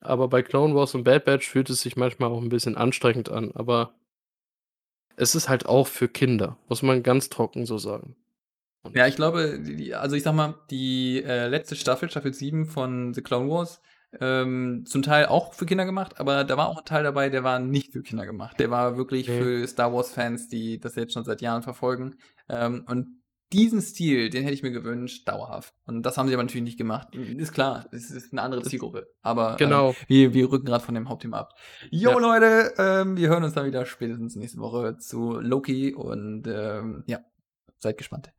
Aber bei Clone Wars und Bad Batch fühlt es sich manchmal auch 'n bisschen anstrengend an, aber es ist halt auch für Kinder, muss man ganz trocken so sagen. Ja, Und ich glaube, die also, ich sage mal, die, äh, letzte Staffel, Staffel 7 von The Clone Wars, ähm, zum Teil auch für Kinder gemacht, aber da war auch 'n Teil dabei, der war nicht für Kinder gemacht. Der war wirklich Ne. für Star Wars-Fans, die das jetzt schon seit Jahren verfolgen. Ähm, und diesen Stil, den hätte ich mir gewünscht, dauerhaft. Und das haben sie aber natürlich nicht gemacht. Hm, ist klar, es ist 'ne andere Zielgruppe, aber, ähm, Genau. wir wir rücken grad von dem Hauptthema ab. Jo, Ja. Leute, ähm, wir hören uns dann wieder spätestens nächste Woche zu Loki und, ähm, ja, seid gespannt.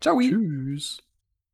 Tschau. Tschüss.